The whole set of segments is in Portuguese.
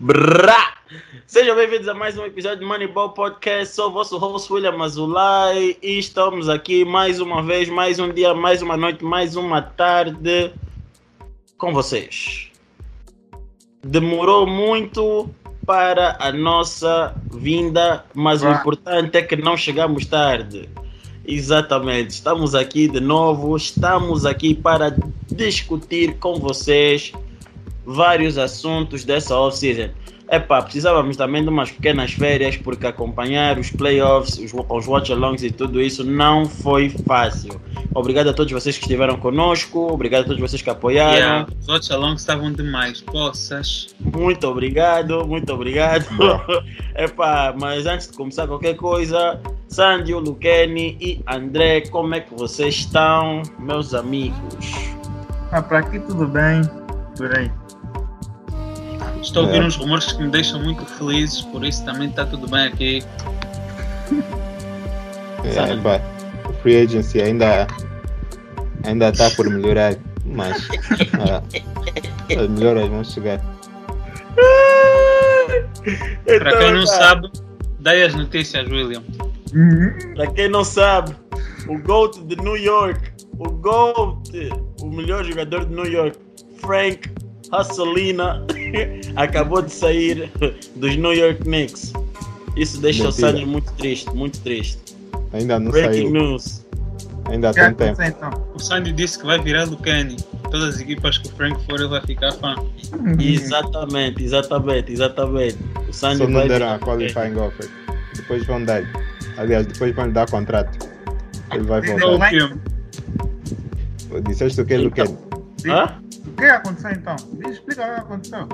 Brá! Sejam bem-vindos a mais um episódio de Moneyball Podcast. Sou o vosso host William Azulay e estamos aqui mais uma vez, mais um dia, mais uma noite, mais uma tarde com vocês. Demorou muito para a nossa vinda, mas o importante é que não chegamos tarde. Exatamente, estamos aqui de novo, estamos aqui para discutir com vocês vários assuntos dessa off-season. Epá, precisávamos também de umas pequenas férias, porque acompanhar os playoffs, os, os watch-alongs e tudo isso não foi fácil. Obrigado a todos vocês que estiveram conosco, obrigado a todos vocês que apoiaram. Yeah, os watch-alongs estavam demais, poças. Muito obrigado, muito obrigado. Epá, mas antes de começar qualquer coisa, Sandy, Luqueni e André, como é que vocês estão, meus amigos? Ah, para aqui tudo bem, por aí. Estou a ouvir é. uns rumores que me deixam muito felizes, por isso também está tudo bem aqui. É, pá, o free agency ainda ainda está por melhorar, mas ah, as melhoras vão chegar. Para quem não sabe, dai as notícias, William. Para quem não sabe, o GOAT de New York, o GOAT, o melhor jogador de New York, Frank Hasselina acabou de sair dos New York Knicks. Isso deixa Mentira. o Sandy muito triste, muito triste. Ainda não Breaking saiu. news. Ainda tem tempo. Então? O Sandy disse que vai virar do Kenny. Todas as equipas que o Frank for, ele vai ficar fã. exatamente, exatamente, exatamente. O Sandy Só não deram a qualifying offer. Depois vão dar. Aliás, depois vão dar contrato. Ele vai voltar. Disseste o que, Luquene? Hã? Que aconteceu então? Explica o que aconteceu.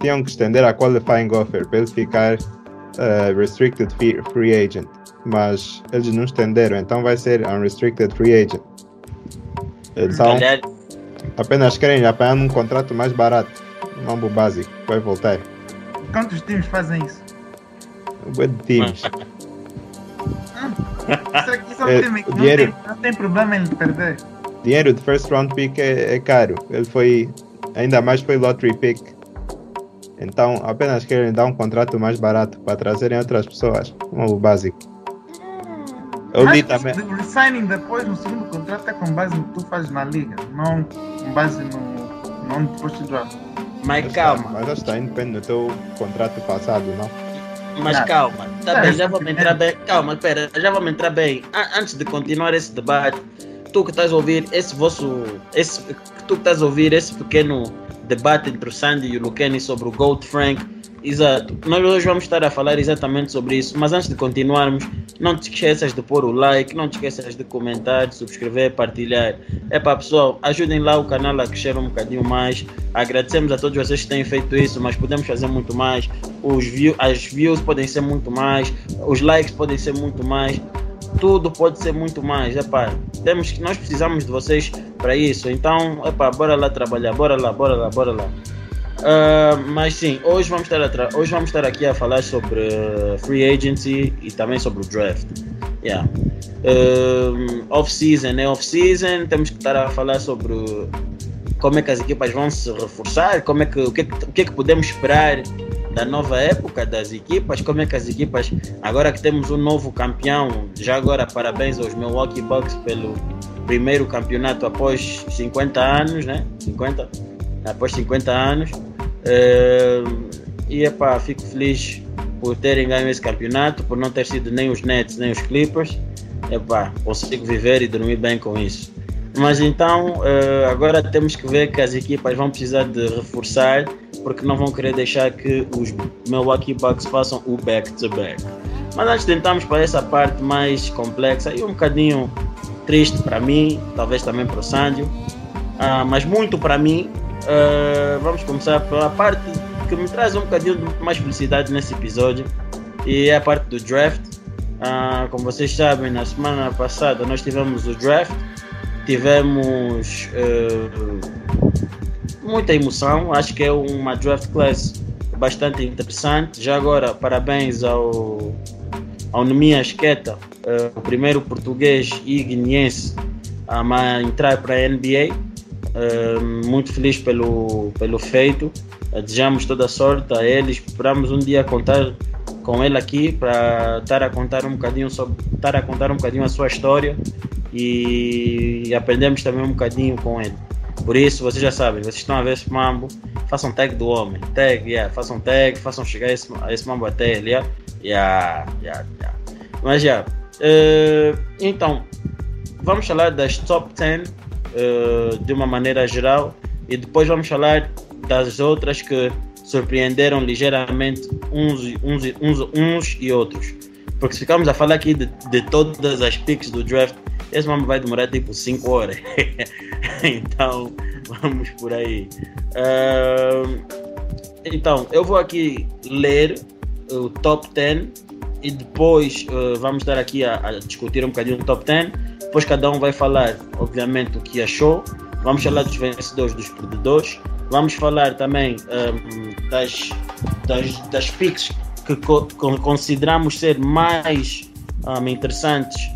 tinham que estender a qualifying offer para ele ficar uh, restricted free agent, mas eles não estenderam, então vai ser unrestricted free agent. Então, apenas querem apanhar um contrato mais barato, um mambo básico, vai voltar. Quantos times fazem isso? Um de times. Ah, isso aqui só é, time, não, dinheiro... tem, não tem problema em perder dinheiro de first round pick é, é, caro. Ele foi, ainda mais foi lottery pick. Então apenas querem dar um contrato mais barato para trazerem outras pessoas. O básico. Eu li também. O resigning depois no segundo contrato é com base no que tu fazes na liga, não com base no, não depois de draft. Mas calma. Mas acho que está independente do teu contrato passado, não? Mas calma, tá bem, já vamos entrar bem. Calma, espera, já vamos entrar bem. Antes de continuar esse debate, tu que estás a ouvir esse vosso. Esse, tu que estás a ouvir esse pequeno debate entre o Sandy e o Lucani sobre o Gold Frank. Exato. Nós hoje vamos estar a falar exatamente sobre isso. Mas antes de continuarmos, não te esqueças de pôr o like, não te esqueças de comentar, de subscrever, partilhar. É para pessoal, ajudem lá o canal a crescer um bocadinho mais. Agradecemos a todos vocês que têm feito isso, mas podemos fazer muito mais. Os view, as views podem ser muito mais, os likes podem ser muito mais tudo pode ser muito mais. Epá, temos que, nós precisamos de vocês para isso. Então, epá, bora lá trabalhar, bora lá, bora lá, bora lá. Uh, mas sim, hoje vamos, estar hoje vamos estar aqui a falar sobre uh, free agency e também sobre o draft. Yeah. Uh, off-season é off-season, temos que estar a falar sobre como é que as equipas vão se reforçar, como é que, o, que, o que é que podemos esperar da nova época das equipas, como é que as equipas, agora que temos um novo campeão, já agora parabéns aos Milwaukee Bucks pelo primeiro campeonato após 50 anos, né? 50? Após 50 anos. Uh, e epá, fico feliz por terem ganho esse campeonato, por não ter sido nem os Nets nem os Clippers. Epá, consigo viver e dormir bem com isso. Mas então, uh, agora temos que ver que as equipas vão precisar de reforçar porque não vão querer deixar que os Milwaukee Bucks façam o back-to-back. Mas antes de entrarmos para essa parte mais complexa e um bocadinho triste para mim, talvez também para o Sandio, uh, mas muito para mim, uh, vamos começar pela parte que me traz um bocadinho mais felicidade nesse episódio e é a parte do draft. Uh, como vocês sabem, na semana passada nós tivemos o draft, tivemos muita emoção. Acho que é uma draft class bastante interessante. Já agora, parabéns ao, ao Nemias Queta, uh, o primeiro português e guineense a entrar para a NBA. Uh, muito feliz pelo, pelo feito. Uh, desejamos toda a sorte a ele. Esperamos um dia contar com ele aqui para estar a contar um bocadinho sobre, estar a contar um bocadinho a sua história e aprendemos também um bocadinho com ele. Por isso, vocês já sabem, vocês estão a ver esse mambo, façam tag do homem, tag, yeah, façam tag, façam chegar esse, esse mambo até ele, yeah, yeah, yeah, yeah. Mas já, yeah. uh, então, vamos falar das top 10 uh, eh, de uma maneira geral e depois vamos falar das outras que surpreenderam ligeiramente uns, uns, uns, uns e outros. Porque se ficarmos a falar aqui de, de todas as picks do draft, esse mambo vai demorar tipo 5 horas. então, vamos por aí. Uh, então, eu vou aqui ler o top 10 e depois uh, vamos estar aqui a, a, discutir um bocadinho o top 10. Depois cada um vai falar, obviamente, o que achou. Vamos falar dos vencedores, dos perdedores. Vamos falar também um, das, das, das picks que co consideramos ser mais um, interessantes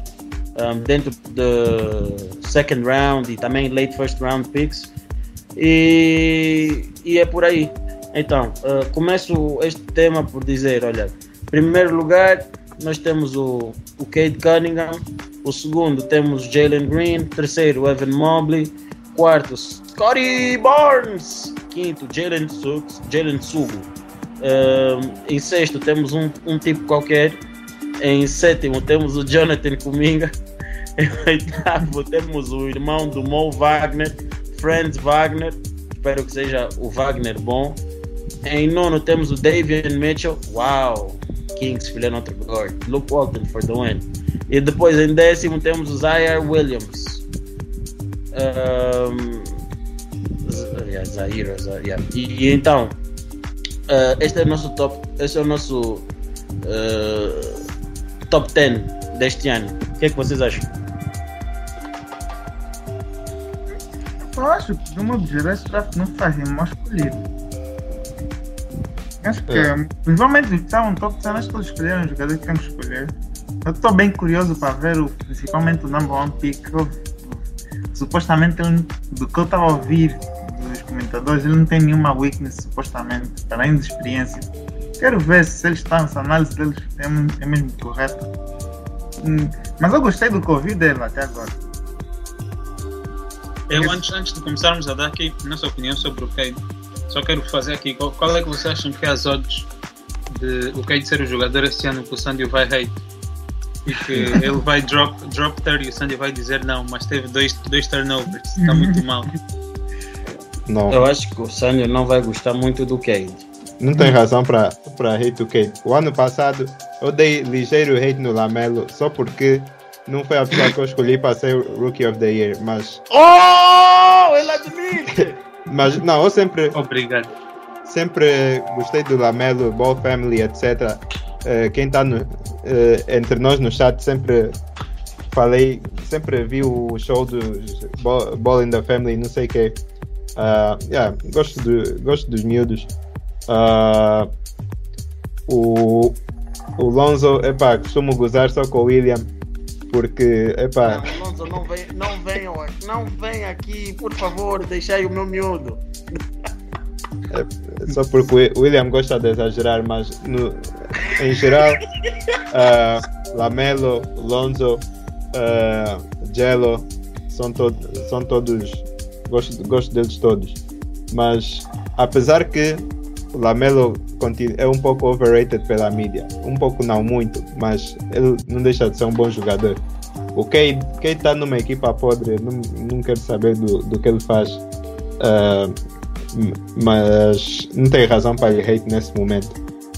um, dentro do second round e também late first round picks. E, e é por aí. Então, uh, começo este tema por dizer: olha, primeiro lugar, nós temos o, o Cade Cunningham. O segundo, temos Jalen Green. Terceiro, Evan Mobley. Quarto, Scotty Barnes. Quinto, Jalen Jalen Sugo. Uh, em sexto, temos um, um tipo qualquer. Em sétimo, temos o Jonathan Kuminga. Em oitavo, temos o irmão do Mo Wagner, Franz Wagner. Espero que seja o Wagner bom. Em nono, temos o Davian Mitchell. Uau! Kings filha outro guard. Luke Walton for the win. E depois em décimo temos o Zaire Williams. Um, yeah, Zaire, yeah. E, e, então, uh, este é o nosso top. Este é o nosso uh, top 10 deste ano. O que é que vocês acham? Eu acho que, de modo geral, esse draft não faz mal escolhido. Acho que, é. principalmente se estavam top 10, acho que eles escolheram os jogadores que que escolher. Eu estou bem curioso para ver, o, principalmente o number one pick. Eu, supostamente, ele, do que eu estava a ouvir dos comentadores, ele não tem nenhuma weakness, supostamente, além de experiência. Quero ver se eles estão, se a análise deles é, é mesmo correta. Hum, mas eu gostei do que ouvi dele até agora. Eu, antes, antes de começarmos a dar aqui nossa opinião sobre o Cade, só quero fazer aqui, qual, qual é que vocês acham que é as odds de o Cade ser o jogador este ano que o Sandy vai hate? E que ele vai drop, drop 30 e o Sandy vai dizer não, mas teve dois, dois turnovers, está muito mal. Não. Eu acho que o Sandy não vai gostar muito do Cade. Não tem razão para hate o Cade. O ano passado eu dei ligeiro hate no Lamelo só porque não foi a pessoa que eu escolhi para ser Rookie of the Year, mas. Oh! Ele admite! mas não, eu sempre. Obrigado. Sempre gostei do Lamelo, Ball Family, etc. Uh, eh, quem está uh, entre nós no chat sempre falei, sempre vi o show do Ball, Ball in the Family, não sei o que. Uh, yeah, gosto, de, gosto dos miúdos. Uh, o, o Lonzo, epá, costumo gozar só com o William porque, epá. Não, Alonso, não, vem, não, venham, não vem aqui, por favor, deixai o meu miúdo. É, só porque o William gosta de exagerar, mas no, em geral, uh, Lamelo, Lonzo, uh, Jello, são, to são todos. Gosto, gosto deles todos. Mas, apesar que o Lamelo é um pouco overrated pela mídia. Um pouco não muito, mas ele não deixa de ser um bom jogador. O Cade está numa equipa podre, não, não quero saber do, do que ele faz. Uh, mas não tem razão para ele hate nesse momento.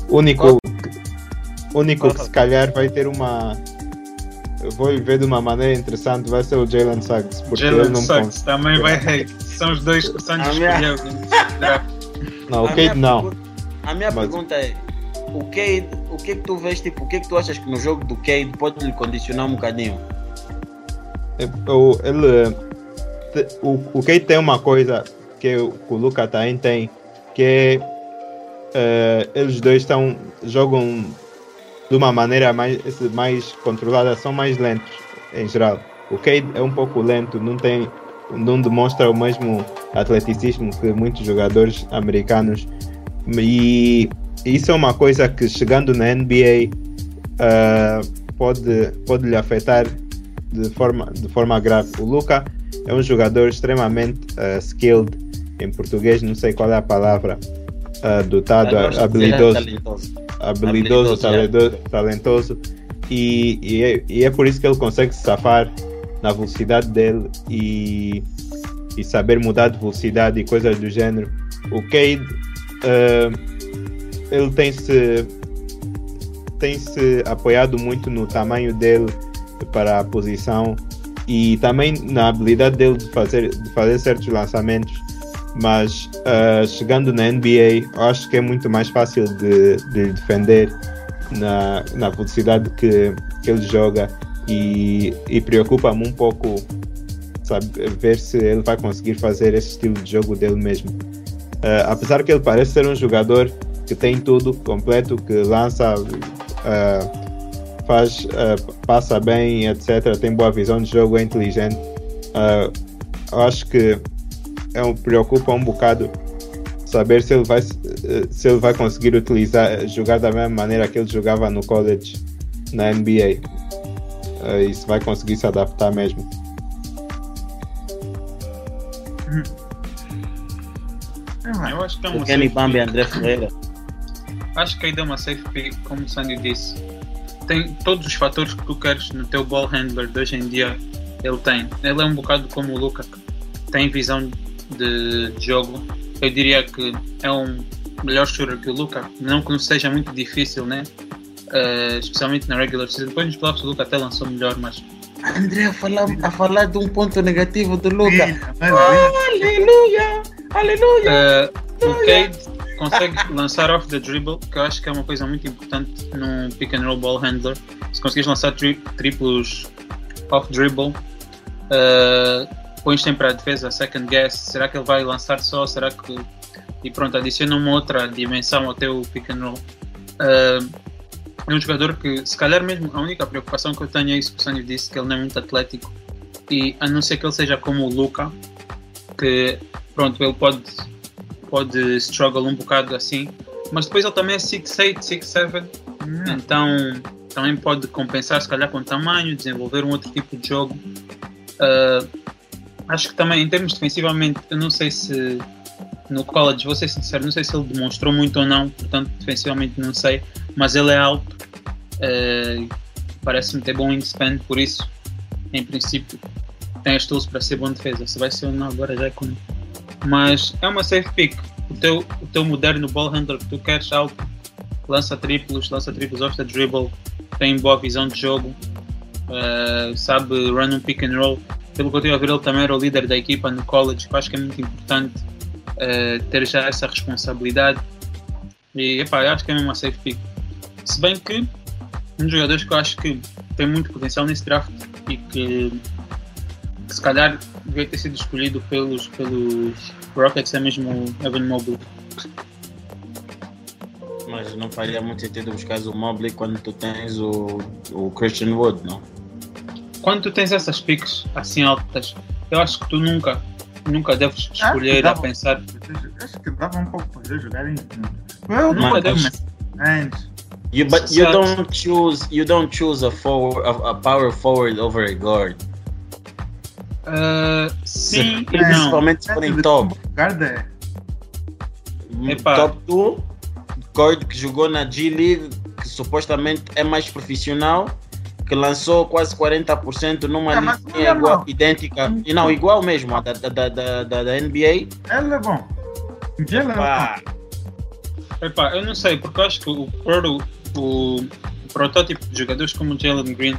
O único, único que se calhar vai ter uma. Eu vou ver de uma maneira interessante, vai ser o Jalen Suggs. Jalen Suggs também vai hate. São os dois que o Santos escolheu. Não, o Cade não. A minha Mas... pergunta é: o Cade, o que é que tu vês, tipo, o que é que tu achas que no jogo do Cade pode lhe condicionar um bocadinho? É, ele, o, o Cade tem uma coisa que o, o Luca também tem, que é uh, eles dois estão, jogam de uma maneira mais, mais controlada, são mais lentos em geral. O Cade é um pouco lento, não tem não demonstra o mesmo atleticismo que muitos jogadores americanos. E isso é uma coisa que chegando na NBA uh, pode, pode lhe afetar de forma, de forma grave. O Luca é um jogador extremamente uh, skilled, em português não sei qual é a palavra, uh, dotado, habilidoso, talentoso. habilidoso, Habilidoso, é. talentoso, talentoso e, e, é, e é por isso que ele consegue se safar na velocidade dele e, e saber mudar de velocidade e coisas do gênero. O Cade uh, ele tem se tem se apoiado muito no tamanho dele para a posição e também na habilidade dele de fazer, de fazer certos lançamentos. Mas uh, chegando na NBA, eu acho que é muito mais fácil de, de defender na, na velocidade que, que ele joga e, e preocupa-me um pouco sabe, ver se ele vai conseguir fazer esse estilo de jogo dele mesmo. Uh, apesar que ele parece ser um jogador que tem tudo completo, que lança, uh, faz, uh, passa bem, etc. Tem boa visão de jogo, é inteligente. eu acho que é um, preocupa um bocado saber se ele vai se ele vai conseguir utilizar jogar da mesma maneira que ele jogava no college na NBA uh, e se vai conseguir se adaptar mesmo Eu acho que é uma Kenny safe Bambi pick. André Ferreira. Acho que ainda é uma safe pick, como o Sandy disse. Tem todos os fatores que tu queres no teu ball handler de hoje em dia. Ele tem. Ele é um bocado como o Luca, que tem visão de, de jogo. Eu diria que é um melhor shooter que o Luca. Não que não seja muito difícil, né? Eh, especialmente na regular season. Depois nos playoffs o Luca até lançou melhor, mas André a falar, a falar de um ponto negativo do Luca. Olha. Aleluia! Aleluia! Eh, o Cade consegue lançar off the dribble, que eu acho que é uma coisa muito importante num pick and roll ball handler. Se conseguires lançar tri triplos off dribble, uh, pões sempre a defesa second guess. Será que ele vai lançar só? Será que. E pronto, adiciona uma outra dimensão ao teu pick and roll. Uh, é um jogador que, se calhar, mesmo a única preocupação que eu tenho é isso que o Sânio disse, que ele não é muito atlético. E a não ser que ele seja como o Luca, que pronto, ele pode, pode struggle um bocado assim, mas depois ele também é 6'8, 6'7, Hum, então também pode compensar se calhar com tamanho, desenvolver um outro tipo de jogo. Ah, acho que também em termos defensivamente, eu não sei se no college, vou ser sincero, não sei se ele demonstrou muito ou não, portanto defensivamente não sei, mas ele é alto, ah, parece-me ter bom wingspan, por isso em princípio tem as tools para ser bom defesa. Se vai ser ou não agora já é como. Mas é uma safe pick. O teu, o teu moderno ball handler que tu queres alto, lança triplos, lança triplos off the dribble, tem boa visão de jogo, eh, sabe run um pick and roll. Pelo que eu estive a ver, ele também era o líder da equipa no college, que eu acho que é muito importante eh, ter já essa responsabilidade. E epá, acho que é mesmo uma safe pick. Se bem que um dos jogadores que eu acho que tem muito potencial nesse draft e que, que se calhar devia ter sido escolhido pelos, pelos Rockets é mesmo o Evan Mobley. Mas não faria muito sentido buscar o Mobley quando tu tens o, o Christian Wood, não? Quando tu tens essas picks assim altas, eu acho que tu nunca, nunca deves escolher dá a pensar. Acho que dava um pouco para eles jogarem juntos. Eu Nunca não deves- antes. You, but you don't choose you don't choose a forward a, a power forward over a guard. Ah, sim não. Principalmente se forem top. Guarda é. Epá. Top 2, guard que jogou na G League, que supostamente é mais profissional, que lançou quase 40% numa É, mas linha igual, idêntica, e não, igual mesmo, a da, da, da, da, da- da NBA. Ele é bom. Ele é bom. Epá, eu não sei, porque eu acho que o, pro- o, o protótipo de jogadores como o Jalen Green,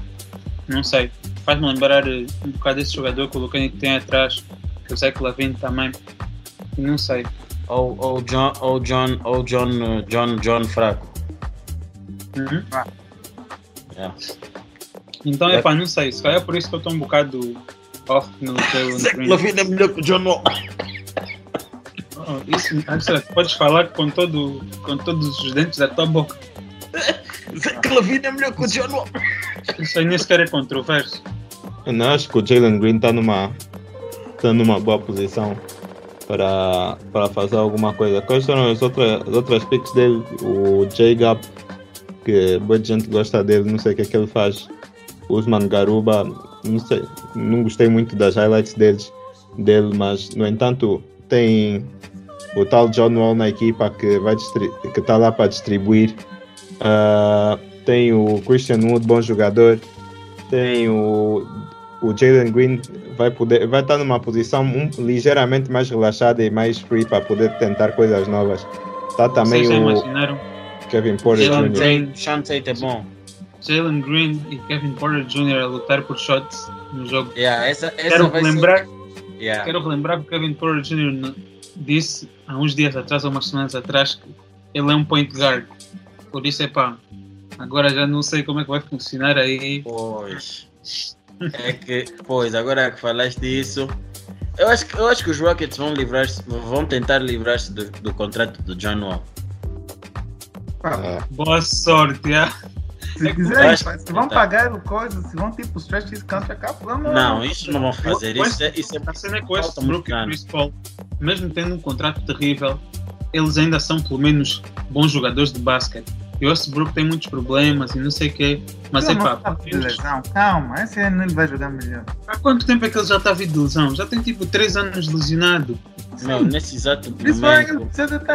não sei, faz-me lembrar eh, um bocado desse jogador que o Lucani tem atrás, que o Zach Lavine também. Não sei. ou, ou John, ou John, ou John, uh, John, John Fraco. Uhum. Yeah. Então, É. epá, não sei. Se calhar é por isso que eu estou um bocado off no Jalen Green. Lavine é melhor que o John Wall. Oh, isso, Angela, podes falar com, todo, com todos os dentes da tua boca. Zach Lavine é melhor que o John Wall. Isso aí nem sequer é controverso. Eu não acho que o Jalen Green está numa está numa boa posição para, para fazer alguma coisa. Quais foram as outras, as outras picks dele? O J-Gap, que boa gente gosta dele, não sei o que é que ele faz. Usman Garuba, não sei, não gostei muito das highlights deles, dele, mas no entanto tem o tal John Wall na equipa que vai que está lá para distribuir. Uh, tem o Christian Wood, bom jogador. Tem o, o Jalen Green, vai poder vai estar numa posição um, ligeiramente mais relaxada e mais free para poder tentar coisas novas. Tá também Vocês o imaginaram Kevin Porter Jalen Jr. Green. Sean Tate é bom. Jalen Green e Kevin Porter Jr. a lutar por shots no jogo? Yeah, essa, essa Quero vai relembrar, ser... Yeah. quero relembrar que o Kevin Porter Jr. disse há uns dias atrás, ou umas semanas atrás, que ele é um point guard. Por isso é pá. Agora já não sei como é que vai funcionar aí. Pois. É que, pois, agora que falaste isso, eu acho que, eu acho que os Rockets vão livrar-se, vão tentar livrar-se do, do contrato do John Wall. Ah, Boa sorte, se é acho- pá, se vão pagar o coisa, se vão tipo stretch this contract up, vamos Não, isso não vão fazer. Isso é, isso é A cena é com este Brook Chris Paul, mesmo tendo um contrato terrível, eles ainda são pelo menos bons jogadores de basquete. E o Westbrook tem muitos problemas e não sei o quê. Mas é Não, pá, não tá lesão. Calma, esse ano ele vai jogar melhor. há quanto tempo é que ele já está vindo de lesão? Já tem tipo 3 anos lesionado. Meu, nesse exato momento,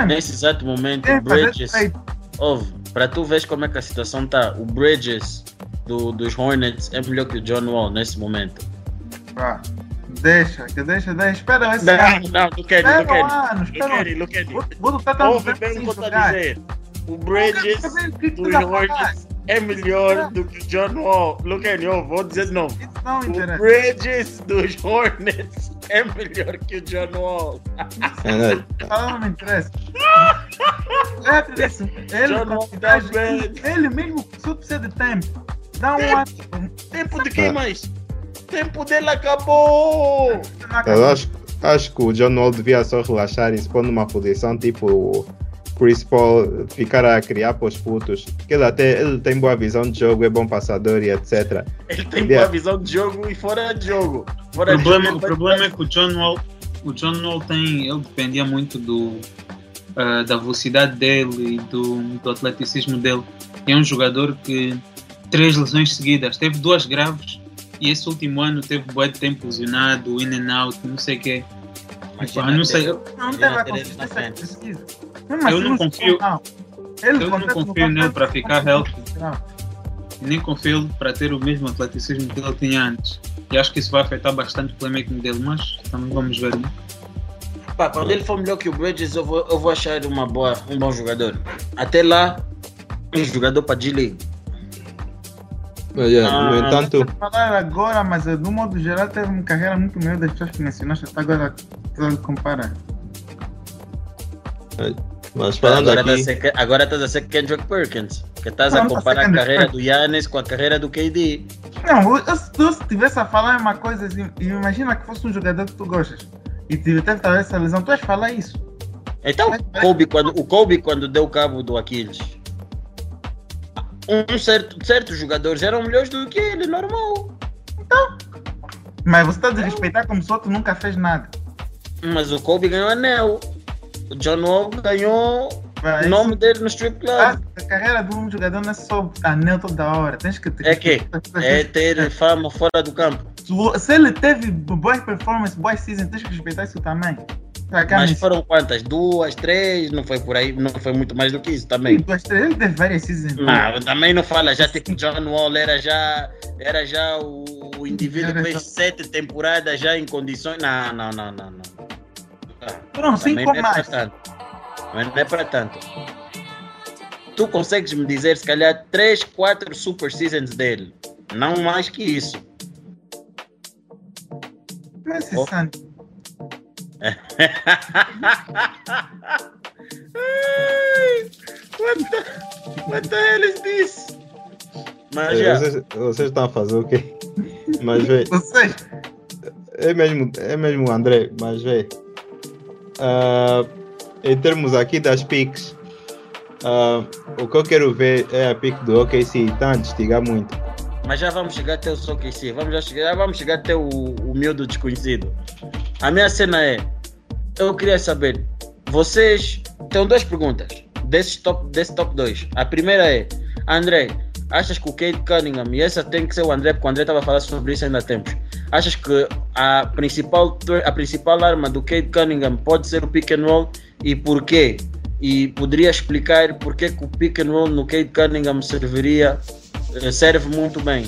nesse exato momento, o Bridges, ouve, para tu veres como é que a situação tá, o Bridges do, dos Hornets é melhor que o John Wall nesse momento. Pá, Deixa, que deixa, deixa. Espera esse Não, não, não quero, Espera não quero. ano, Não espera um quero, não quero. Vou tanto Ouve tempo bem o que eu estou a dizer. O Bridges Não o vai falar. Hornets é melhor do que o John Wall. Não quero, eu vou dizer de novo. Isso não O interessa. Bridges dos Hornets é melhor que o John Wall. Fala, não me interessa. Ele, John Wall tá bem. ele mesmo só precisa de tempo. Dá um ano. Tempo de quem mais? Tempo dele acabou! Eu acho, acho que o John Wall devia só relaxar e se pôr numa posição tipo o Chris Paul, ficar a criar para os putos. Porque ele até ele tem boa visão de jogo, é bom passador e etc. Ele tem Yeah. boa visão de jogo e fora de jogo. O Fora de problema, jogo, o problema é que o John Wall, o John Wall tem, ele dependia muito do, ah, da velocidade dele e do, do atleticismo dele. É um jogador que três lesões seguidas, teve duas graves e esse último ano teve bué de tempo lesionado, in and out, não sei o quê. Pá, não sei, eu, Não teve a consistência que Eu não confio-. Ele eu não confio nele para ficar healthy. Nem confio para ter o mesmo atleticismo que ele tinha antes. E acho que isso vai afetar bastante o playmaking dele, mas também vamos ver. Né? Pá, quando ele for melhor que o Bridges, eu vou, eu vou achar uma boa, um bom jogador. Até lá, um jogador para G-League. Mas, yeah, no Ah, entanto, falar agora, mas do modo geral teve uma carreira muito melhor das pessoas que mencionaste até agora. Compara. mas falando Agora estás a aqui, ser, agora estás a ser Kendrick Perkins. Que estás Não, a tá comparar a sendo carreira do Yannis com a carreira do KD. Não, eu, se tu estivesse a falar uma coisa assim, e imagina que fosse um jogador que tu gostas e teve talvez essa lesão, tu vais falar isso. Então, Kobe, quando, o Kobe, quando deu cabo do Aquiles, um certo, certos jogadores eram melhores do que ele, normal. Mas você está a desrespeitar como se outro nunca fez nada. Mas o Kobe ganhou anel. O John Wall ganhou o nome dele no strip Ah, club. a carreira de um jogador não é só anel toda hora. Tens que ter. É que? É ter fama fora do campo. Se- Se ele teve boas performances, boas seasons, tens que respeitar isso também. Mas foram quantas? Duas, três? Não foi por aí, não foi muito mais do que isso também. duas, três, ele teve várias seasons. Ah, também não fala, já tipo John Wall era já, era já o, o indivíduo que fez sete temporadas já em condições. Não, não, não, não, não. Foram cinco não é mais. Mas não é para tanto. Tu consegues me dizer, se calhar, três, quatro super seasons dele. Não mais que isso. Não Oh. What the, what the hell is this? Mas já. vocês, vocês estão a fazer o quê? Mas vê, Vocês, é mesmo, é mesmo o André, mas vê. ah, em termos aqui das picks, ah, o que eu quero ver é a pick do OKC, está a destigar muito. Mas já vamos chegar até o Sokc, vamos já chegar, já vamos chegar até o, o miúdo desconhecido. a minha cena é, eu queria saber, vocês, tenho duas perguntas desse top, desse top 2. A primeira é, André, achas que o Kate Cunningham, e essa tem que ser o André, porque o André estava falar sobre isso ainda há tempos, achas que a principal, a principal arma do Kate Cunningham pode ser o pick and roll e porquê? E poderia explicar porquê que o pick and roll no Kate Cunningham serviria, eh, serve muito bem?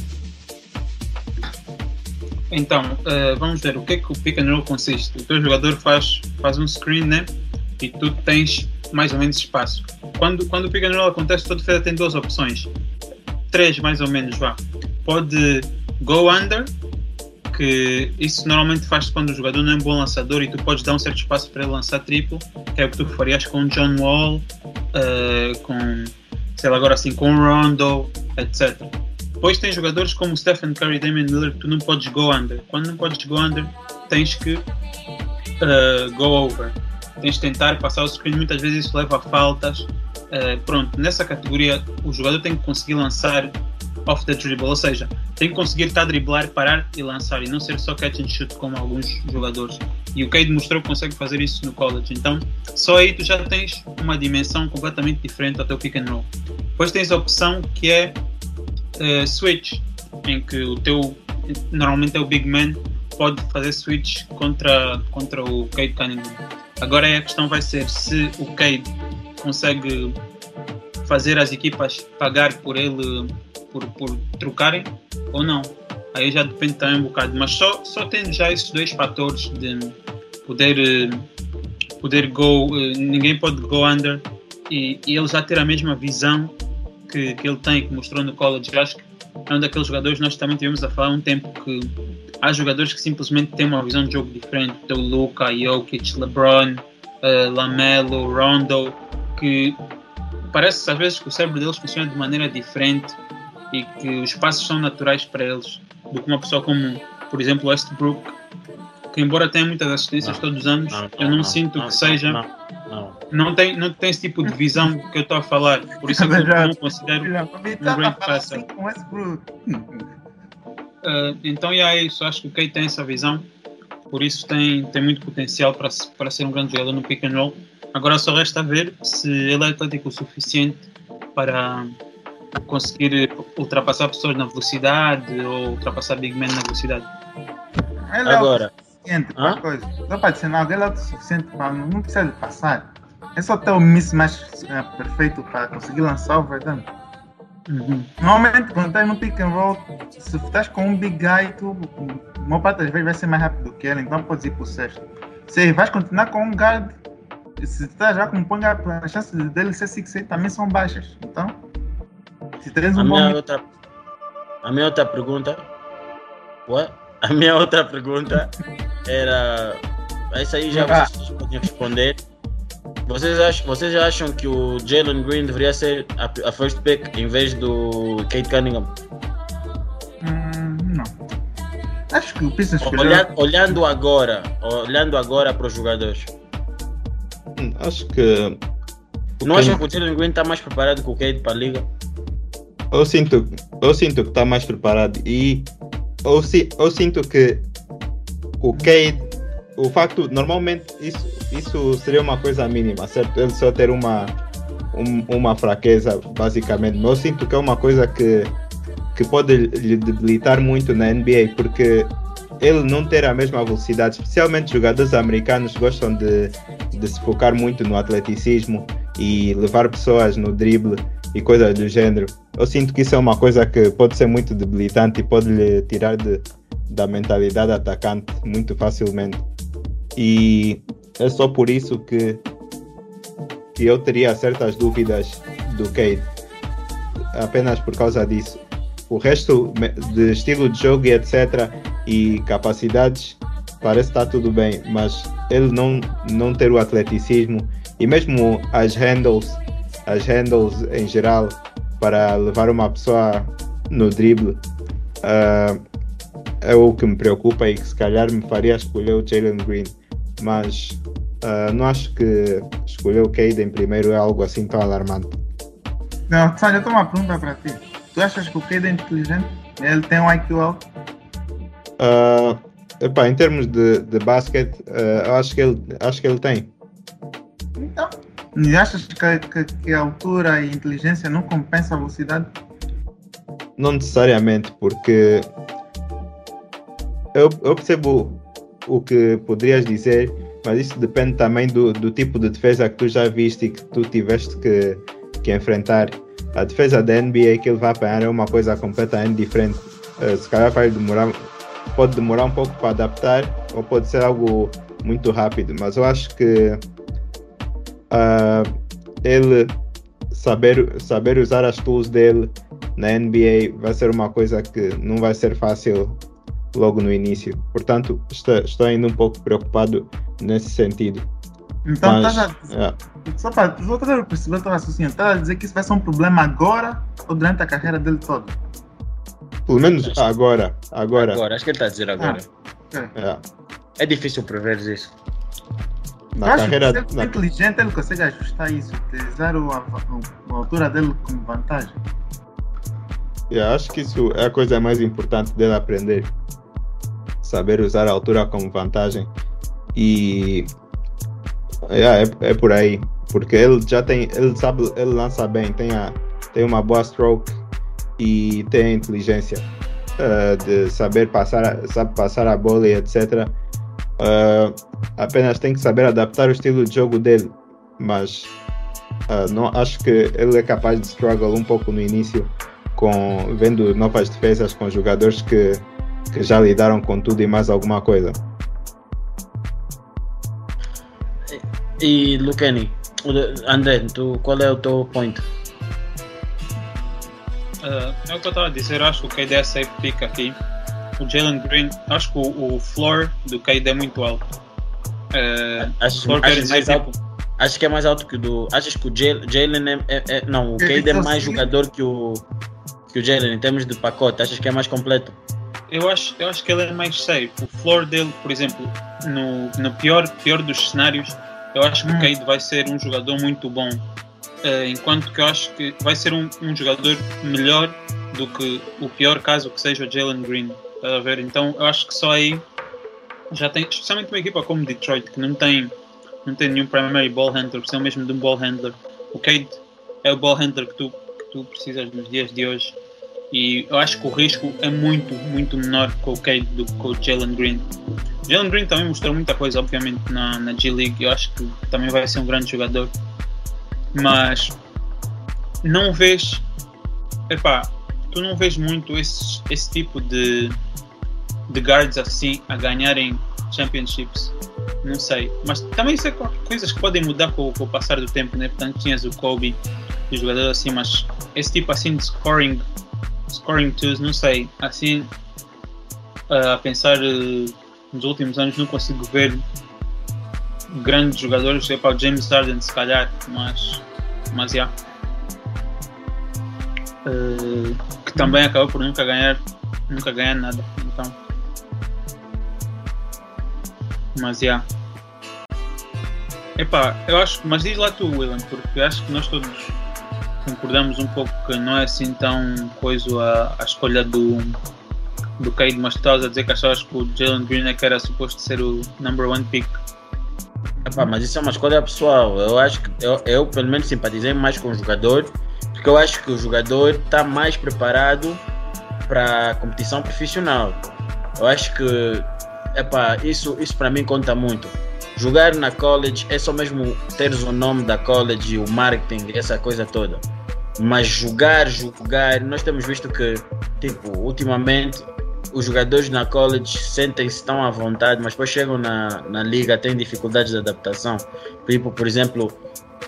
Então, uh, vamos ver o que é que o pick and roll consiste. O teu jogador faz, faz um screen, né? E tu tens mais ou menos espaço. Quando, quando o pick and roll acontece, toda defesa tem duas opções. Três, mais ou menos, vá. Pode go under, que isso normalmente faz quando o jogador não é um bom lançador e tu podes dar um certo espaço para ele lançar triplo, que é o que tu farias com John Wall, uh, com, sei lá, agora assim, com Rondo, etc. Depois tem jogadores como Stephen Curry e Damian Miller que tu não podes go under. Quando não podes go under, tens que uh, go over. Tens de tentar passar o screen, muitas vezes isso leva a faltas. Uh, pronto, nessa categoria o jogador tem que conseguir lançar off the dribble, ou seja, tem que conseguir estar a driblar, parar e lançar e não ser só catch and shoot como alguns jogadores. E o Cade mostrou que consegue fazer isso no college. Então, só aí tu já tens uma dimensão completamente diferente ao teu pick and roll. Depois tens a opção que é uh, switch, em que o teu normalmente é o big man pode fazer switch contra, contra o Cade Cunningham. Agora a questão vai ser se o Cade consegue fazer as equipas pagar por ele por, por trocarem ou não. Aí já depende também um bocado, mas só, só tendo já esses dois fatores de poder eh, poder go, eh, ninguém pode go under e, e ele já ter a mesma visão que, que ele tem, que mostrou no college. Acho que é um daqueles jogadores, nós também tivemos a falar há um tempo que há jogadores que simplesmente têm uma visão de jogo diferente. O Luca, Jokic, LeBron, uh, Lamelo, Rondo, que parece às vezes que o cérebro deles funciona de maneira diferente e que os passos são naturais para eles do que uma pessoa como, por exemplo, Westbrook, que embora tenha muitas assistências não, todos os anos, não, eu não, não sinto que seja. Não, tem, não tem esse tipo de visão que eu estou a falar. Por isso é que eu não considero um great passer. Uh, então, e é isso. Acho que o Kate tem essa visão. Por isso tem, tem muito potencial para, para ser um grande jogador no pick and roll. Agora só resta ver se ele é atlético o suficiente para conseguir ultrapassar pessoas na velocidade ou ultrapassar Big Man na velocidade. Agora. O para coisa. Só para dizer, não, ele é o suficiente para não precisa de passar. É só ter o mismatch é, perfeito para conseguir lançar o verdade. Uhum. Normalmente, quando estás no pick and roll, se estás com um big guy, tu, a maior parte das vezes vai ser mais rápido que ele, então podes ir para o sexto. Se vais continuar com um guard, se estás já com um point guard, as chances dele ser 6 também são baixas. Então, se tens um a bom. Minha outra, a minha outra pergunta. What? A minha outra pergunta era. Essa aí já ah. vocês podem responder. Vocês acham, vocês acham que o Jalen Green deveria ser a, a first pick em vez do Kate Cunningham? Hum, não. Acho que o Pistons Olhando, olhando agora, olhando agora para os jogadores. Hum, acho que. Não acham que o Jalen Green está mais preparado que o Kate para a liga? eu sinto, eu sinto que está mais preparado e eu, eu sinto que o Cade, o facto, normalmente isso, isso seria uma coisa mínima, certo? Ele só ter uma, um, uma fraqueza, basicamente. Mas eu sinto que é uma coisa que, que pode lhe debilitar muito na NBA, porque ele não ter a mesma velocidade, especialmente jogadores americanos gostam de, de se focar muito no atleticismo e levar pessoas no drible e coisas do gênero. Eu sinto que isso é uma coisa que pode ser muito debilitante e pode lhe tirar de, da mentalidade atacante muito facilmente. E é só por isso que, que eu teria certas dúvidas do Cade. Apenas por causa disso. O resto de estilo de jogo e etc. e capacidades parece estar tudo bem, mas ele não, não ter o atleticismo e mesmo as handles as handles em geral para levar uma pessoa no drible uh, é o que me preocupa e que se calhar me faria escolher o Jalen Green. Mas uh, não acho que escolher o Cade em primeiro é algo assim tão alarmante. Não, Sandra, eu tenho uma pergunta para ti. Tu achas que o Cade é inteligente? Ele tem um IQ alto? Uh, epá, em termos de, de basquete, uh, acho, que ele, acho que ele tem. Então, achas que, que, que, a altura e a inteligência não compensa a velocidade? Não necessariamente, porque eu, eu percebo o que poderias dizer, mas isso depende também do, do tipo de defesa que tu já viste e que tu tiveste que, que enfrentar. A defesa da NBA que ele vai apanhar é uma coisa completamente diferente. Uh, se calhar vai demorar, pode demorar um pouco para adaptar ou pode ser algo muito rápido, mas eu acho que uh, ele saber, saber usar as tools dele na NBA vai ser uma coisa que não vai ser fácil logo no início. Portanto, estou, estou ainda um pouco preocupado nesse sentido. Então, Mas, tá já, é. só para só perceber o teu raciocínio, está a dizer que isso vai ser um problema agora ou durante a carreira dele toda? Pelo menos agora. Agora. Agora, acho que ele está a dizer agora. Ah, é. é difícil prever isso. Na Acho carreira. Que se ele na... inteligente, ele consegue ajustar isso, utilizar o, a, a, altura dele como vantagem. Eu acho que isso é a coisa mais importante dele aprender. Saber usar a altura como vantagem. E yeah, é, é por aí. Porque ele já tem. Ele sabe, ele lança bem, tem, a, tem uma boa stroke e tem a inteligência uh, de saber passar, sabe passar a bola e etc. Uh, apenas tem que saber adaptar o estilo de jogo dele, mas uh, não acho que ele é capaz de struggle um pouco no início com vendo novas defesas com jogadores que, que já lidaram com tudo e mais alguma coisa. E Lucani, André, tu, qual é o teu point? Uh, é o que eu estava a dizer, acho que o KD é safe pick aqui o Jalen Green, acho que o, o floor do Cade é muito alto. Uh, acho, acho, mais alto, acho que é mais alto que o do. Achas que o Jalen é, é, é, Não, o Cade é mais jogador que o, que o Jalen em termos de pacote. Achas que é mais completo? Eu acho, eu acho que ele é mais safe. O floor dele, por exemplo, no, no pior, pior dos cenários, eu acho que hum. o Cade vai ser um jogador muito bom. Uh, enquanto que eu acho que vai ser um, um jogador melhor do que o pior caso que seja o Jalen Green. Está a ver? Então eu acho que só aí já tem, especialmente uma equipa como Detroit, que não tem, não tem nenhum primary ball handler, precisa mesmo de um ball handler. O Cade é o ball handler que tu, que tu precisas nos dias de hoje. E eu acho que o risco é muito, muito menor com o Cade do que com o Jalen Green. Jalen Green também mostrou muita coisa, obviamente, na, na G League. Eu acho que também vai ser um grande jogador. Mas não vês. Epá, tu não vês muito esse, esse tipo de, de guards assim a ganharem championships. Não sei. Mas também isso é coisas que podem mudar com, com o passar do tempo, né? Portanto, tinhas o Kobe os jogadores assim, mas esse tipo assim de scoring, scoring twos, não sei. Assim, a pensar uh, nos últimos anos, não consigo ver grandes jogadores. É para o James Harden, se calhar, mas, mas. Yeah. Uh, também acabou por nunca ganhar, nunca ganhar nada. Então, mas já. Epá, eu acho, mas diz lá tu, William, porque acho que nós todos concordamos um pouco que não é assim tão coisa a, a escolha do, do Cade, mas a dizer que achavas que o Jalen Green é que era suposto ser o number one pick. Epá, mas isso é uma escolha pessoal. Eu acho que eu, eu pelo menos simpatizei mais com o jogador porque eu acho que o jogador está mais preparado para a competição profissional. Eu acho que epá, isso, isso para mim conta muito. Jogar na college é só mesmo ter o nome da college, o marketing, essa coisa toda. Mas jogar, jogar, nós temos visto que, tipo, ultimamente os jogadores na college sentem-se tão à vontade, mas depois chegam na, na liga, têm dificuldades de adaptação. Tipo, por exemplo,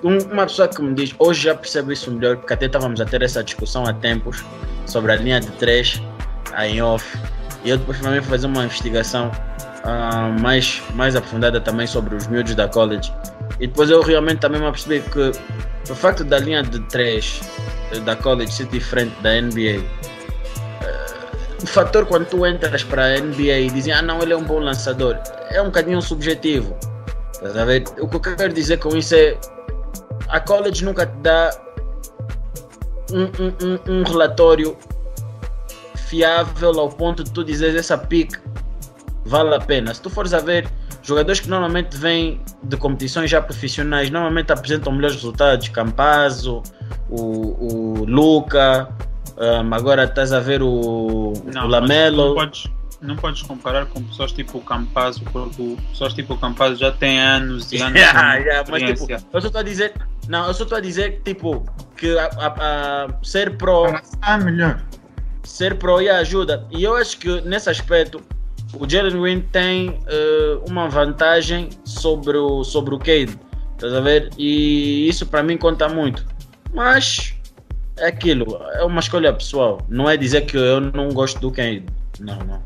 uma pessoa que me diz, hoje já percebo isso melhor, porque até estávamos a ter essa discussão há tempos sobre a linha de 3 em off. E eu depois também fazer uma investigação uh, mais, mais aprofundada também sobre os miúdos da college. E depois eu realmente também me apercebi que o facto da linha de 3 eh, da college ser diferente da NBA, eh, o fator quando tu entras para a NBA e dizem, ah não, ele é um bom lançador, é um bocadinho subjetivo. O que eu quero dizer com isso é a college nunca te dá um, um, um, relatório fiável ao ponto de tu dizer essa pick vale a pena. Se tu fores a ver, jogadores que normalmente vêm de competições já profissionais, normalmente apresentam melhores resultados. Campazzo, o, o Luca, um, agora estás a ver o, Não, o Lamelo. Não podes, não podes comparar com pessoas tipo o Campazzo, porque pessoas tipo o Campazzo já têm anos e anos Yeah, de yeah, mas tipo, eu só estou a dizer, não, eu só estou a dizer tipo que a, a- a ser pro, melhor. Ser pro e ajuda. E eu acho que nesse aspecto o Jalen Green tem eh, uma vantagem sobre o sobre o Cade, estás a ver? E isso para mim conta muito. Mas é aquilo, é uma escolha pessoal. Não é dizer que eu não gosto do Cade. Não, não.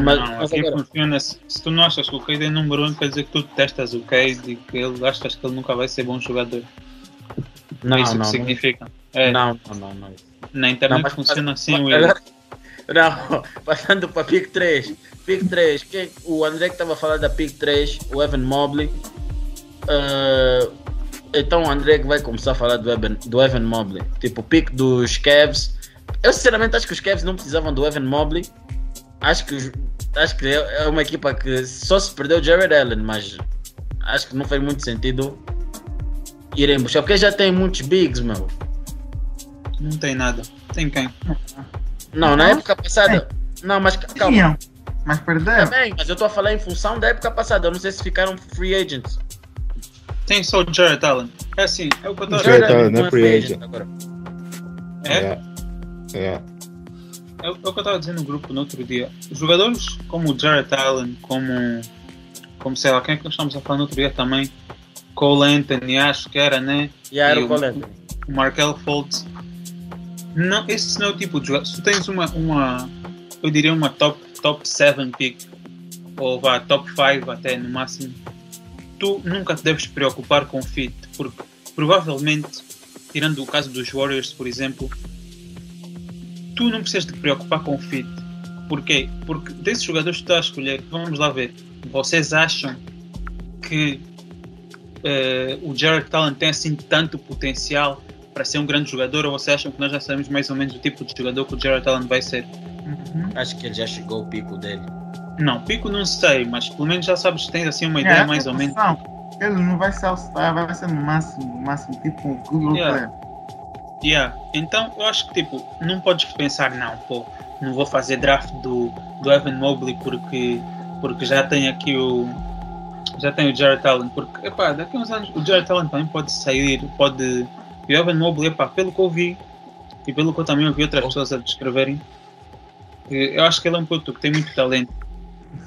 Mas- não, mas aqui agora- funciona. Se, se tu não achas que o Cade é número 1, um, quer dizer que tu detestas o Cade e que ele, achas que ele nunca vai ser bom jogador. não, é isso não, que não, significa. É, não, não, não, não. Na internet Não, mas- funciona assim, mas- Will. Não, passando para pick 3. Pick 3, quem, o André que estava a falar da pick 3, o Evan Mobley. Ah, então o André que vai começar a falar do Evan, do Evan Mobley. Tipo, o pick dos Cavs. Eu sinceramente acho que os Cavs não precisavam do Evan Mobley. Acho que, acho que é é uma equipa que só se perdeu o Jared Allen, mas acho que não faz muito sentido irem buscar, porque já tem muitos bigs, meu. Não tem nada. Tem quem? Não, na época passada. Não, mas calma. Tinham, mas perderam. Também, mas eu estou a falar em função da época passada. Eu não sei se ficaram free agents. Tem só o Jared Allen. É assim, é o que eu estou a Jared dizer. Allen não é free agent. agora. É? Yeah. Yeah. É o é o que eu estava dizendo no grupo no outro dia. Os jogadores como o Jared Allen, como, como sei lá, quem é que nós estamos a falar no outro dia também? Cole Anthony, acho que era, né? E era o o- Colette. O Markel Fultz. Não, esse não é o tipo de jogador. Se tu tens uma, uma eu diria uma top, top 7 pick, ou vá, top 5 até no máximo, tu nunca te deves preocupar com fit, porque provavelmente, tirando o caso dos Warriors, por exemplo, tu não precisas te preocupar com fit. Porquê? Porque desses jogadores que tu estás a escolher, vamos lá ver, vocês acham que eh, o Jared Allen tem assim tanto potencial para ser um grande jogador ou vocês acham que nós já sabemos mais ou menos o tipo de jogador que o Jared Allen vai ser? Uhum. Acho que ele já chegou ao pico dele. Não, pico não sei, mas pelo menos já sabes, tens assim uma É, ideia essa mais ou menos. posição, Ele não vai ser All-Star, vai ser no máximo, no máximo tipo um good role Yeah. player. Yeah. Então eu acho que tipo, não podes pensar, não, pô, não vou fazer draft do, do Evan Mobley porque, porque já tem aqui o. Já tem o Jared Allen, porque epá, daqui a uns anos o Jared Allen também pode sair, pode. E o Evan Mobley, epá, pelo que eu vi e pelo que eu também ouvi outras pessoas a descreverem, eu acho que ele é um puto que tem muito talento.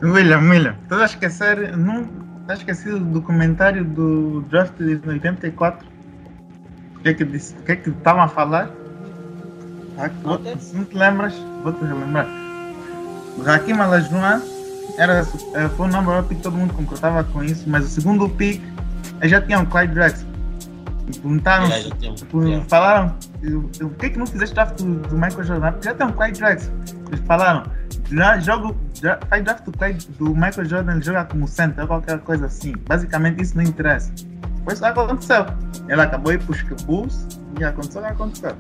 William, William, estás a esquecer, não estás esquecido do comentário do draft de 84? O que é que disse? O que é que estavam a falar? Vou- Se não te lembras, vou-te relembrar. O Hakim Olajuwon era, eh, foi o number one pick, todo mundo concordava com isso, mas o segundo pick já tinha o Clyde Drexler. E perguntaram, tem um- tipo, falaram, o que é que não fizeste draft do, do Michael Jordan? Porque já tem um Clyde Drexler. Eles falaram, jogo, faz draft do, Clyde, do Michael Jordan, ele joga como center, qualquer coisa assim. Basicamente isso não interessa. Foi isso que aconteceu. Ele acabou ir para os Bulls e aconteceu o que aconteceu.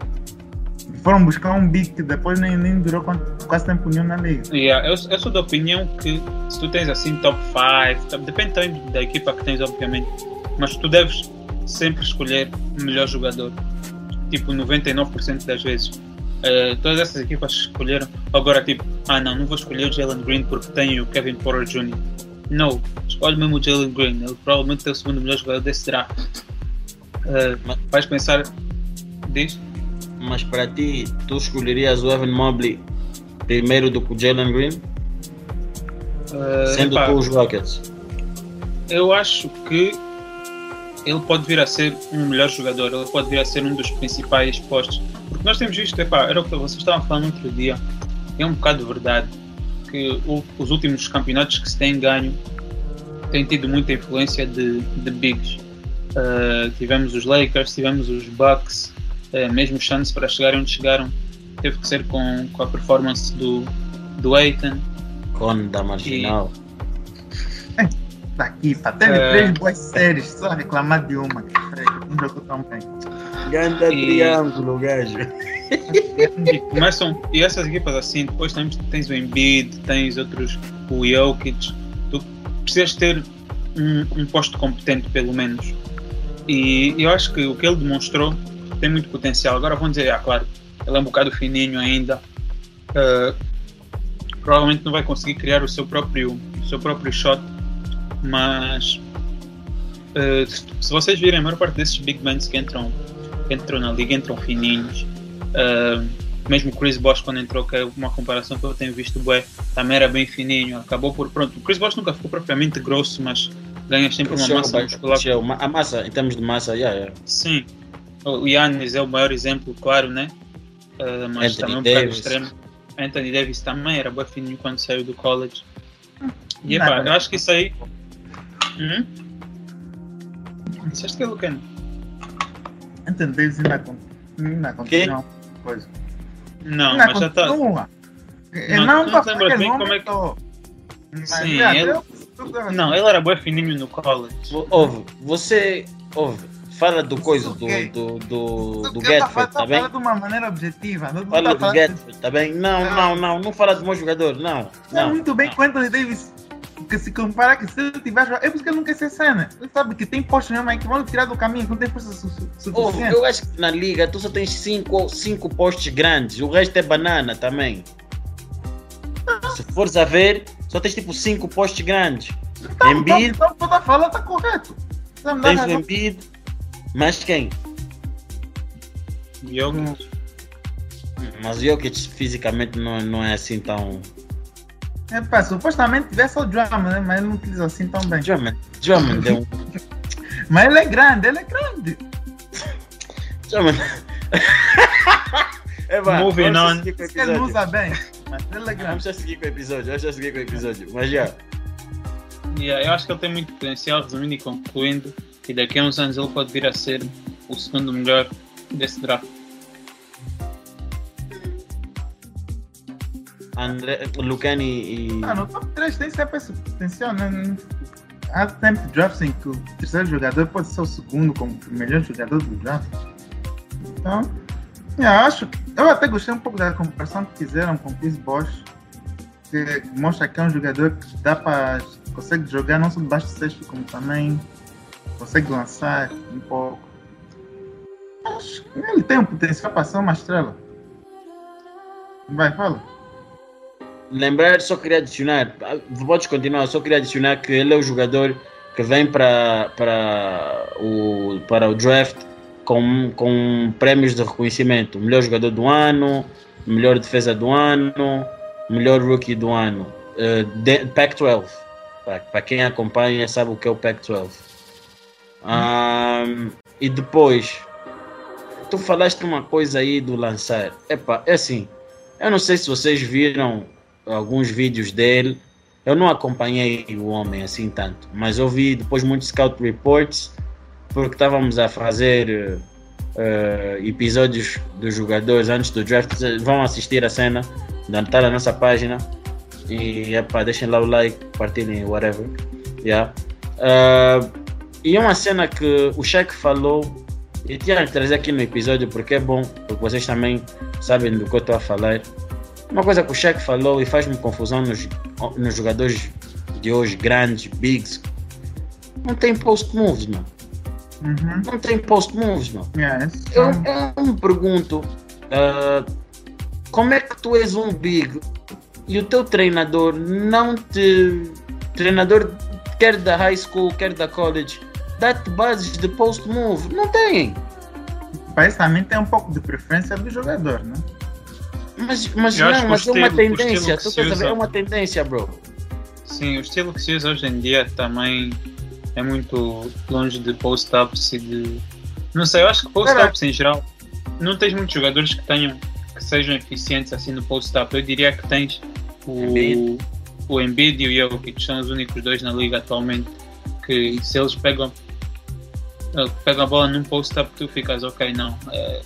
Foram buscar um big que depois nem, nem durou quanto- quase tempo nenhum na liga. Yeah, eu, eu sou da opinião que se tu tens assim top 5, depende também da equipa que tens, obviamente, mas tu deves sempre escolher o melhor jogador. Tipo, 99% das vezes. Eh, todas essas equipas escolheram. Agora, tipo, ah não, não vou escolher o Jalen Green porque tenho o Kevin Porter Jr. Não, escolhe mesmo o Jalen Green. Ele provavelmente é o segundo melhor jogador desse draft. Eh, Mas- vais pensar. Diz? Mas para ti, tu escolherias o Evan Mobley primeiro do que o Jalen Green? Eh, Sendo epá, tu os Rockets. Eu acho que ele pode vir a ser um melhor jogador, ele pode vir a ser um dos principais postos. Porque nós temos visto, epá, era o que vocês estavam falando outro dia, é um bocado verdade que o- os últimos campeonatos que se têm ganho têm tido muita influência de, de bigs. Uh, tivemos os Lakers, tivemos os Bucks, uh, mesmo os Suns para chegarem onde chegaram, teve que ser com, com a performance do, do Aiton. Con da Marginal. Daqui, pá, teve É. três boas séries, só reclamar de uma, não jogou tão bem. Ganda E- triângulo, gajo. e começam. E essas equipas assim, depois tens, tens o Embiid, tens outros, o Jokic. Tu precisas ter um, um posto competente, pelo menos. E eu acho que o que ele demonstrou tem muito potencial. Agora vão dizer, ah, claro, ele é um bocado fininho ainda. Uh, provavelmente não vai conseguir criar o seu próprio, o seu próprio shot, mas uh, se vocês virem a maior parte desses big men que entram, que entram na liga entram fininhos. Uh, mesmo o Chris Bosh quando entrou, que é uma comparação que eu tenho visto, bué, também era bem fininho, acabou por pronto. O Chris Bosh nunca ficou propriamente grosso, mas ganha sempre uma massa muscular. A massa, em termos de massa, yeah, yeah. Sim. O Yannis é o maior exemplo, claro, né? Uh, mas Anthony também um bocado extremo. Anthony Davis também era bem fininho quando saiu do college. E epá, eu acho que isso aí. Hum? Disseste que é Lucano? Anthony Davis ainda, ainda continua coisa. Não, ainda mas já está. Não, não, não lembro bem como é que. Sim, ele... Não, ele era bem fininho no college. Ouve, você. Ouve, Fala do coisa, do, do, do, do Getford, tá bem? Fala de uma maneira objetiva. Não, fala do Getford, tá bem? Não, não, não, não fala do meu jogador, não. Não, muito bem com Anthony Davis que se compara que se ele tiver é porque ele não quer ser cena. Ele sabe que tem postos mesmo aí que vão tirar do caminho, que não tem força su suficiente. Oh, eu acho que na liga tu só tens cinco, cinco postos grandes, o resto é banana também. Se fores a ver, só tens tipo cinco postos grandes. Então, Embiid. Então, toda a fala está correto. Tens o Embiid, mas quem? Jokic. Mas Jokic fisicamente não, não é assim tão. É, pá, supostamente tivesse o Drummond, né? mas ele não utiliza assim tão bem. Drummond, Drummond é um. mas ele é grande, ele é grande. Drummond. é, pá, Moving on. Ele não usa bem, mas ele é grande. Vamos já seguir com o episódio, vamos já seguir com o episódio. Mas já. Yeah, eu acho que ele tem muito potencial, resumindo e concluindo e daqui a uns anos ele pode vir a ser o segundo melhor desse draft. André, Lucani e. Ah, no top 3 tem sempre esse potencial, né? Há tempo de drafts em que o terceiro jogador pode ser o segundo como o melhor jogador do draft. Então, eu acho. Eu até gostei um pouco da comparação que fizeram com o Chris Bosch, que mostra que é um jogador que dá para. consegue jogar não só debaixo do sexto, como também consegue lançar um pouco. Acho que ele tem um potencial para ser uma estrela. Vai, fala. Lembrar, só queria adicionar, pode continuar, só queria adicionar que ele é o jogador que vem para, para, o, para o draft com, com prêmios de reconhecimento. Melhor jogador do ano, melhor defesa do ano, melhor rookie do ano. Uh, Pac-12. Para quem acompanha sabe o que é o Pac-12. Um, e depois, tu falaste uma coisa aí do lançar. Epa, é assim, eu não sei se vocês viram alguns vídeos dele. Eu não acompanhei o homem assim tanto, mas eu vi depois muitos scout reports porque estávamos a fazer uh, episódios dos jogadores antes do draft. Vão assistir a cena, está na nossa página e epa, deixem lá o like, partilhem, whatever. Yeah. Uh, e é uma cena que o Shaq falou, e tinha que trazer aqui no episódio porque é bom, porque vocês também sabem do que eu estou a falar. Uma coisa que o Shaq falou e faz-me confusão nos, nos jogadores de hoje, grandes, bigs, não tem post moves, mano. Uhum. Não tem post moves, mano. Yes. Eu, eu me pergunto uh, como é que tu és um big e o teu treinador não te. Treinador quer da high school, quer da college, dá-te bases de post move. Não tem. Parece também tem um pouco de preferência do jogador, né? Mas, mas não, mas é uma tendência. Tu quer saber? É uma tendência, bro. Sim, o estilo que se usa hoje em dia também é muito longe de post-ups e de. Não sei, eu acho que post-ups em geral. Não tens muitos jogadores que tenham que sejam eficientes assim no post-up. Eu diria que tens o, Embiid. o Embiid e o Jokic, são os únicos dois na liga atualmente que se eles pegam pega a bola num post-up, tu ficas ok, não. É,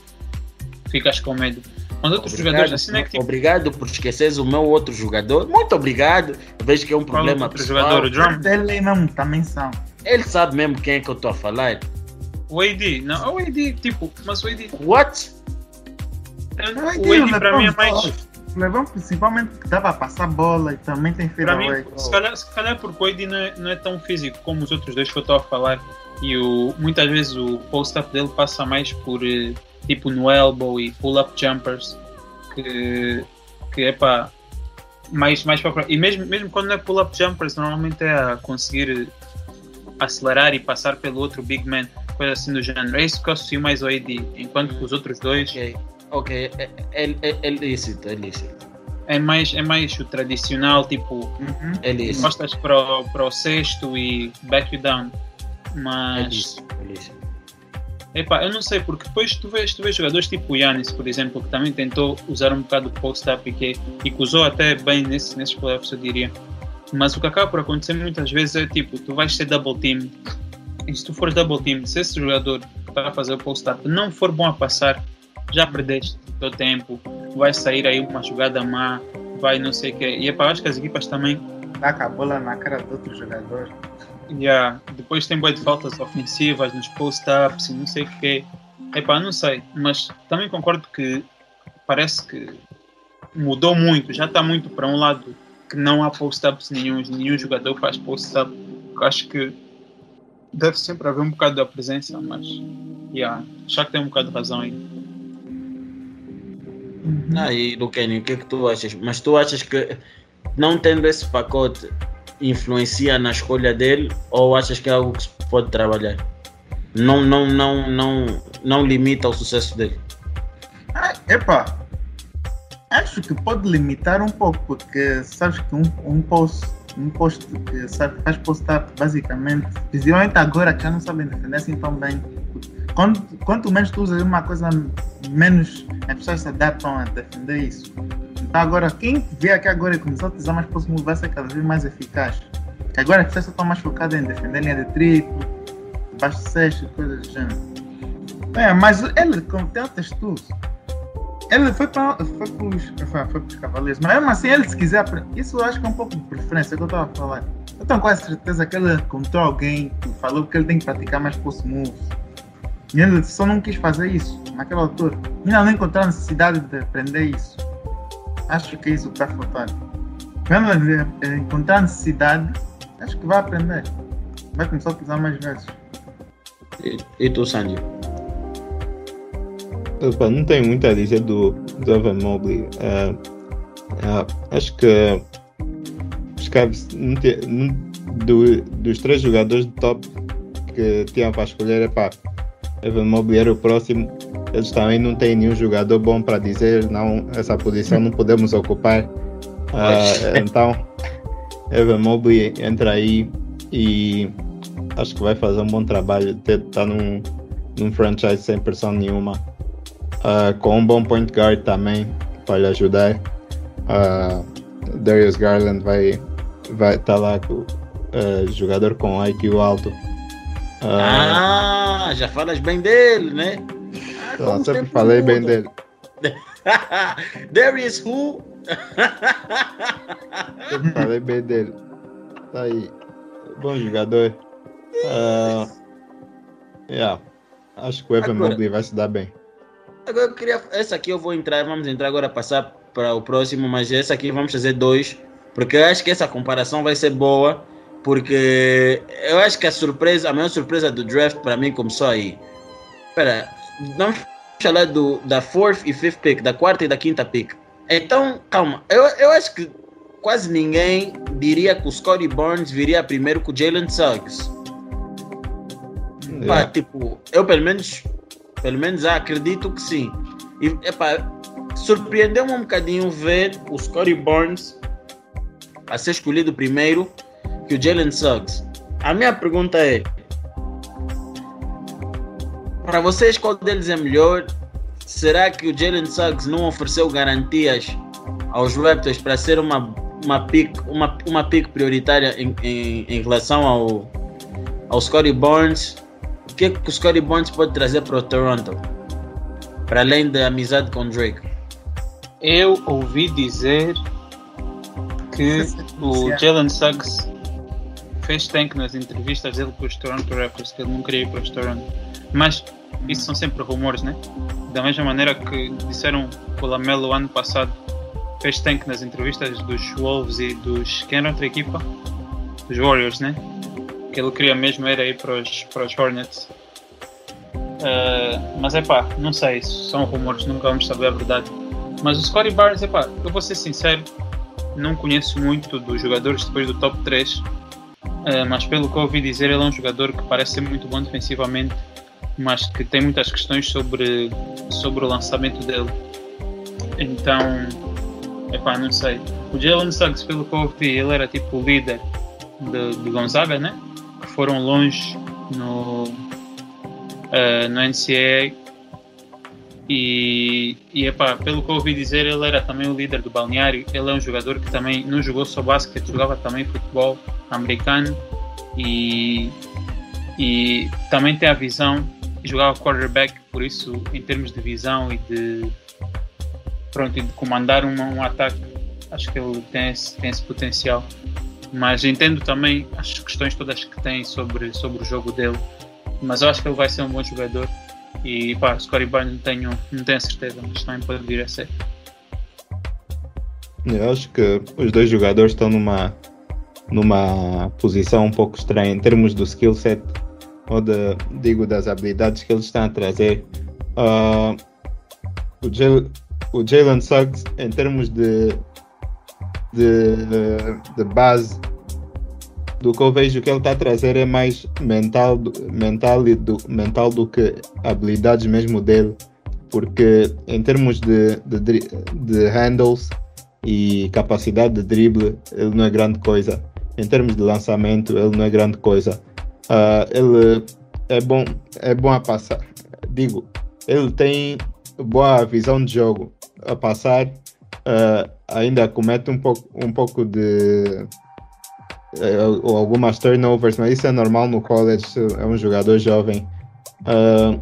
ficas com medo. Mas outros obrigado, jogadores assim é que tipo... Obrigado por esqueceres o meu outro jogador. Muito obrigado. vejo que é um problema outro pessoal. jogador, o Drum? Ele mesmo também são. Ele sabe mesmo quem é que eu estou a falar. O AD, não, o AD, tipo, mas o AD. What? o Eddie para mim é mais. Lebron principalmente que dá para passar bola e também tem Para mim, fadeaway. se calhar, se calhar porque o Eddie não é, não é tão físico como os outros dois que eu estou a falar. E o, muitas vezes o post-up dele passa mais por eh, tipo no elbow e pull-up jumpers. Que, que é para mais, mais para E mesmo, mesmo quando não é pull-up jumpers, normalmente é a conseguir acelerar e passar pelo outro big man, coisa assim do género. É isso que eu associo mais ao AD, enquanto que os outros dois Ok, ok, é, é, é, é lícito, é lícito. é mais, é mais o tradicional, tipo, Uhum. É costas para o, para o sexto e back you down. É Mas, lícito, é lícito. Epá, eu não sei, porque depois tu vês, tu vês jogadores tipo o Yannis, por exemplo, que também tentou usar um bocado de post-up e que, e que usou até bem nesse, nesses playoffs, eu diria. Mas o que acaba por acontecer muitas vezes é tipo, tu vais ser double team, e se tu fores double team, se esse jogador que está a fazer o post-up não for bom a passar, já perdeste o teu tempo, vai sair aí uma jogada má, vai não sei o que. E epá, acho que as equipas também Dá a bola na cara do outro jogador. Yeah. Depois tem boas de faltas ofensivas nos post-ups e não sei o quê. Epá, não sei. Mas também concordo que parece que mudou muito. Já está muito para um lado que não há post-ups nenhum. Nenhum jogador faz post-up. Acho que deve sempre haver um bocado da presença, mas yeah, acho que tem um bocado de razão aí. Aí, do Kenny, o que é que tu achas? Mas tu achas que não tendo esse pacote influencia na escolha dele ou achas que é algo que se pode trabalhar? Não, não, não, não, não limita o sucesso dele. Ah, epá, acho que pode limitar um pouco, porque sabes que um, um post, um post que sabe, faz post-up basicamente, principalmente agora que já não sabem defender assim tão bem. Quanto, quanto menos tu usas uma coisa, menos as pessoas se adaptam a defender isso. Então agora, quem vê aqui agora e começou a utilizar mais move vai ser cada vez mais eficaz. Agora as pessoas estão mais focadas em defender linha de triplo, baixo sexto, coisas do gênero. É, mas ele, como tem outras tools, ele foi para foi pros Cavaleiros, mas mesmo assim, ele se quiser, isso eu acho que é um pouco de preferência que eu estava a falar. Eu tenho quase certeza que ele encontrou alguém que falou que ele tem que praticar mais post moves. E ele só não quis fazer isso naquela altura. Ainda não encontrou a necessidade de aprender isso. Acho que é isso que está faltando. Quando ele eh, encontrar a necessidade, acho que vai aprender. Vai começar a utilizar mais vezes. E, e tu, Sandy? Opa, não tenho muito a dizer do, do Evan Mobley. Eh, eh, acho que os Cavs não te- não- do- dos três jogadores de top que tinham para escolher, epá, Evan Mobley era o próximo. Eles também não têm nenhum jogador bom para dizer, não, essa posição não podemos ocupar. Ah, então, Evan Mobley entra aí e acho que vai fazer um bom trabalho. Está num, num franchise sem pressão nenhuma. Ah, com um bom point guard também para lhe ajudar. Ah, Darius Garland vai vai estar lá com ah, jogador com IQ alto. Ah, Ah, já falas bem dele, né? Ah, o sempre falei bem dele. There is who? Sempre falei bem dele. Tá aí. Bom jogador. Ah, yeah. Acho que o Evan Mobley vai se dar bem. Agora eu queria. Essa aqui eu vou entrar, vamos entrar agora passar para o próximo, mas essa aqui vamos fazer dois, porque eu acho que essa comparação vai ser boa, porque eu acho que a surpresa, a maior surpresa do draft para mim começou aí. Espera, vamos falar do, da fourth e fifth pick, da quarta e da quinta pick. Então, calma, eu, eu acho que quase ninguém diria que o Scottie Barnes viria primeiro com o Jalen Suggs. Pá, Yeah. tipo, eu pelo menos, pelo menos acredito que sim. E, epá, surpreendeu-me um bocadinho ver o Scottie Barnes a ser escolhido primeiro que o Jalen Suggs. A minha pergunta é: para vocês, qual deles é melhor? Será que o Jalen Suggs não ofereceu garantias aos Raptors para ser uma, uma, pick, uma, uma pick prioritária em, em, em relação ao, ao Scottie Barnes? O que, é que o Scottie Barnes pode trazer para o Toronto? Para além da amizade com o Drake. Eu ouvi dizer que o Jalen Suggs fez tank nas entrevistas dele com os Toronto Raptors, que ele não queria ir para os Toronto. Mas isso são sempre rumores, né? Da mesma maneira que disseram que o Lamelo ano passado fez tank nas entrevistas dos Wolves e dos. Quem era outra equipa? Dos Warriors, né? Que ele queria mesmo era ir para os, para os Hornets. Uh, mas é pá, não sei, são rumores, nunca vamos saber a verdade. Mas o Scottie Barnes, é pá, eu vou ser sincero, não conheço muito dos jogadores depois do top 3, uh, mas pelo que ouvi dizer, ele é um jogador que parece ser muito bom defensivamente, mas que tem muitas questões sobre, sobre o lançamento dele. Então, epá, não sei. O Jalen Suggs, pelo que ouvi, ele era tipo o líder de, de Gonzaga, né? Que foram longe no, uh, no NCAA. E, e epá, pelo que ouvi dizer, ele era também o líder do balneário. Ele é um jogador que também não jogou só basquete, jogava também futebol americano e, e também tem a visão. Jogava quarterback, por isso, em termos de visão e de pronto, e de comandar um, um ataque, acho que ele tem esse, tem esse potencial. Mas entendo também as questões todas que tem sobre, sobre o jogo dele. Mas eu acho que ele vai ser um bom jogador. E pá, Scottie Barnes não tenho, não tenho certeza, mas também pode vir a ser. Eu acho que os dois jogadores estão numa, numa posição um pouco estranha em termos do skill set ou de, digo das habilidades que eles estão a trazer. Uh, o, Jalen Suggs, em termos de, de, de base, do que eu vejo que ele está a trazer é mais mental, mental, e do, mental do que habilidades mesmo dele, porque em termos de, de, de handles e capacidade de drible, ele não é grande coisa. Em termos de lançamento, ele não é grande coisa. Uh, ele é bom, é bom a passar. Digo, ele tem boa visão de jogo, a passar, uh, ainda comete um pouco, um pouco de uh, algumas turnovers, mas isso é normal no college, é um jogador jovem. Uh,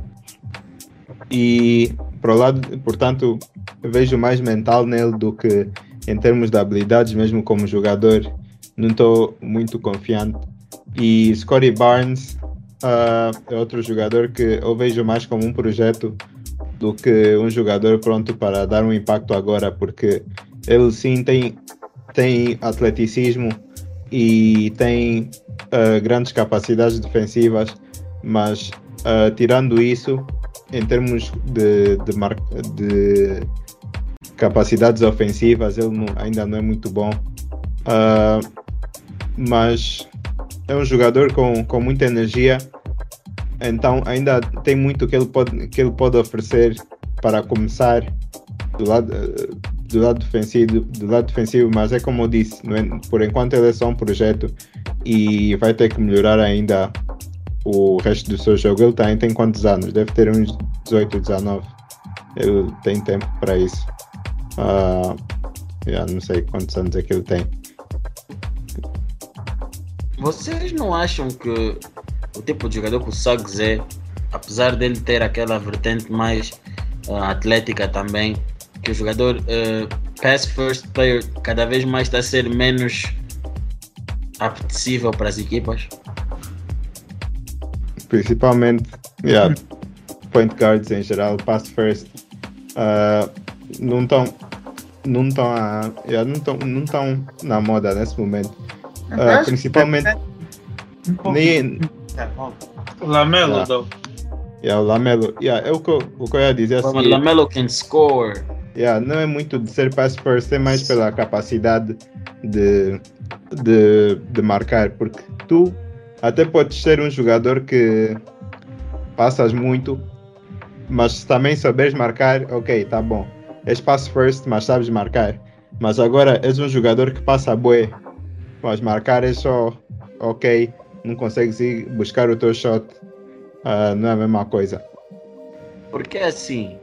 e pro lado, portanto, vejo mais mental nele do que em termos de habilidades, mesmo como jogador, não estou muito confiante. E Scottie Barnes uh, é outro jogador que eu vejo mais como um projeto do que um jogador pronto para dar um impacto agora, porque ele sim tem, tem atleticismo e tem uh, grandes capacidades defensivas, mas uh, tirando isso, em termos de, de, de capacidades ofensivas, ele não, ainda não é muito bom. Uh, mas é um jogador com, com muita energia então ainda tem muito que ele pode, que ele pode oferecer para começar do lado, do lado defensivo, do lado defensivo, mas é como eu disse, é, por enquanto ele é só um projeto e vai ter que melhorar ainda o resto do seu jogo. Ele tem, tem quantos anos? Deve ter uns 18, 19. Ele tem tempo para isso. Uh, já não sei quantos anos é que ele tem. Vocês não acham que o tipo de jogador que o Suggs é, apesar dele ter aquela vertente mais uh, atlética também, que o jogador uh, pass first player cada vez mais está a ser menos apetecível para as equipas? Principalmente, yeah, point guards em geral, pass first, uh, não estão não estão yeah, não estão não estão na moda nesse momento. Uh, principalmente nem, Lamelo, yeah. Yeah, o Lamelo. Yeah, é o que, o que eu ia dizer assim. Lamelo can score. Yeah, não é muito de ser pass first, é mais pela capacidade de, de, de marcar. Porque tu até podes ser um jogador que passas muito, mas também saberes marcar, ok, tá bom. És pass first, mas sabes marcar. Mas agora és um jogador que passa bué, mas marcar é só ok não consegues ir buscar o teu shot, uh, não é a mesma coisa. Porque assim,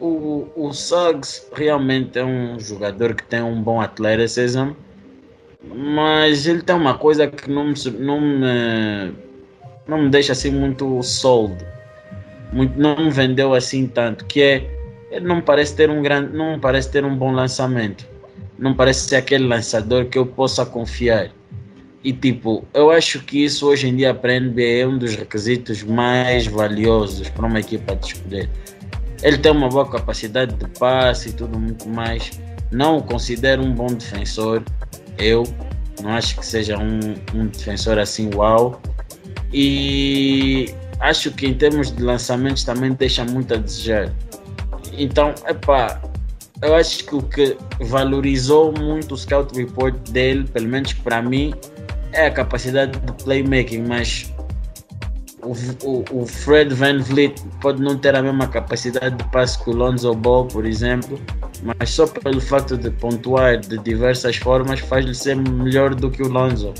o, o Suggs realmente é um jogador que tem um bom atleticism, mas ele tem uma coisa que não me, não me, não me deixa assim muito sold, muito, não me vendeu assim tanto, que é ele não parece ter um grande, não parece ter um bom lançamento, não parece ser aquele lançador que eu possa confiar. E tipo, eu acho que isso hoje em dia para a NBA é um dos requisitos mais valiosos para uma equipa de escolher. Ele tem uma boa capacidade de passe e tudo muito mais. Não o considero um bom defensor. Eu não acho que seja um, um defensor assim uau. E acho que em termos de lançamentos também deixa muito a desejar. Então, epá, eu acho que o que valorizou muito o scout report dele, pelo menos para mim, é a capacidade de playmaking, mas o, o, Fred Van Vliet pode não ter a mesma capacidade de passe que o Lonzo Ball, por exemplo, mas só pelo facto de pontuar de diversas formas faz-lhe ser melhor do que o Lonzo.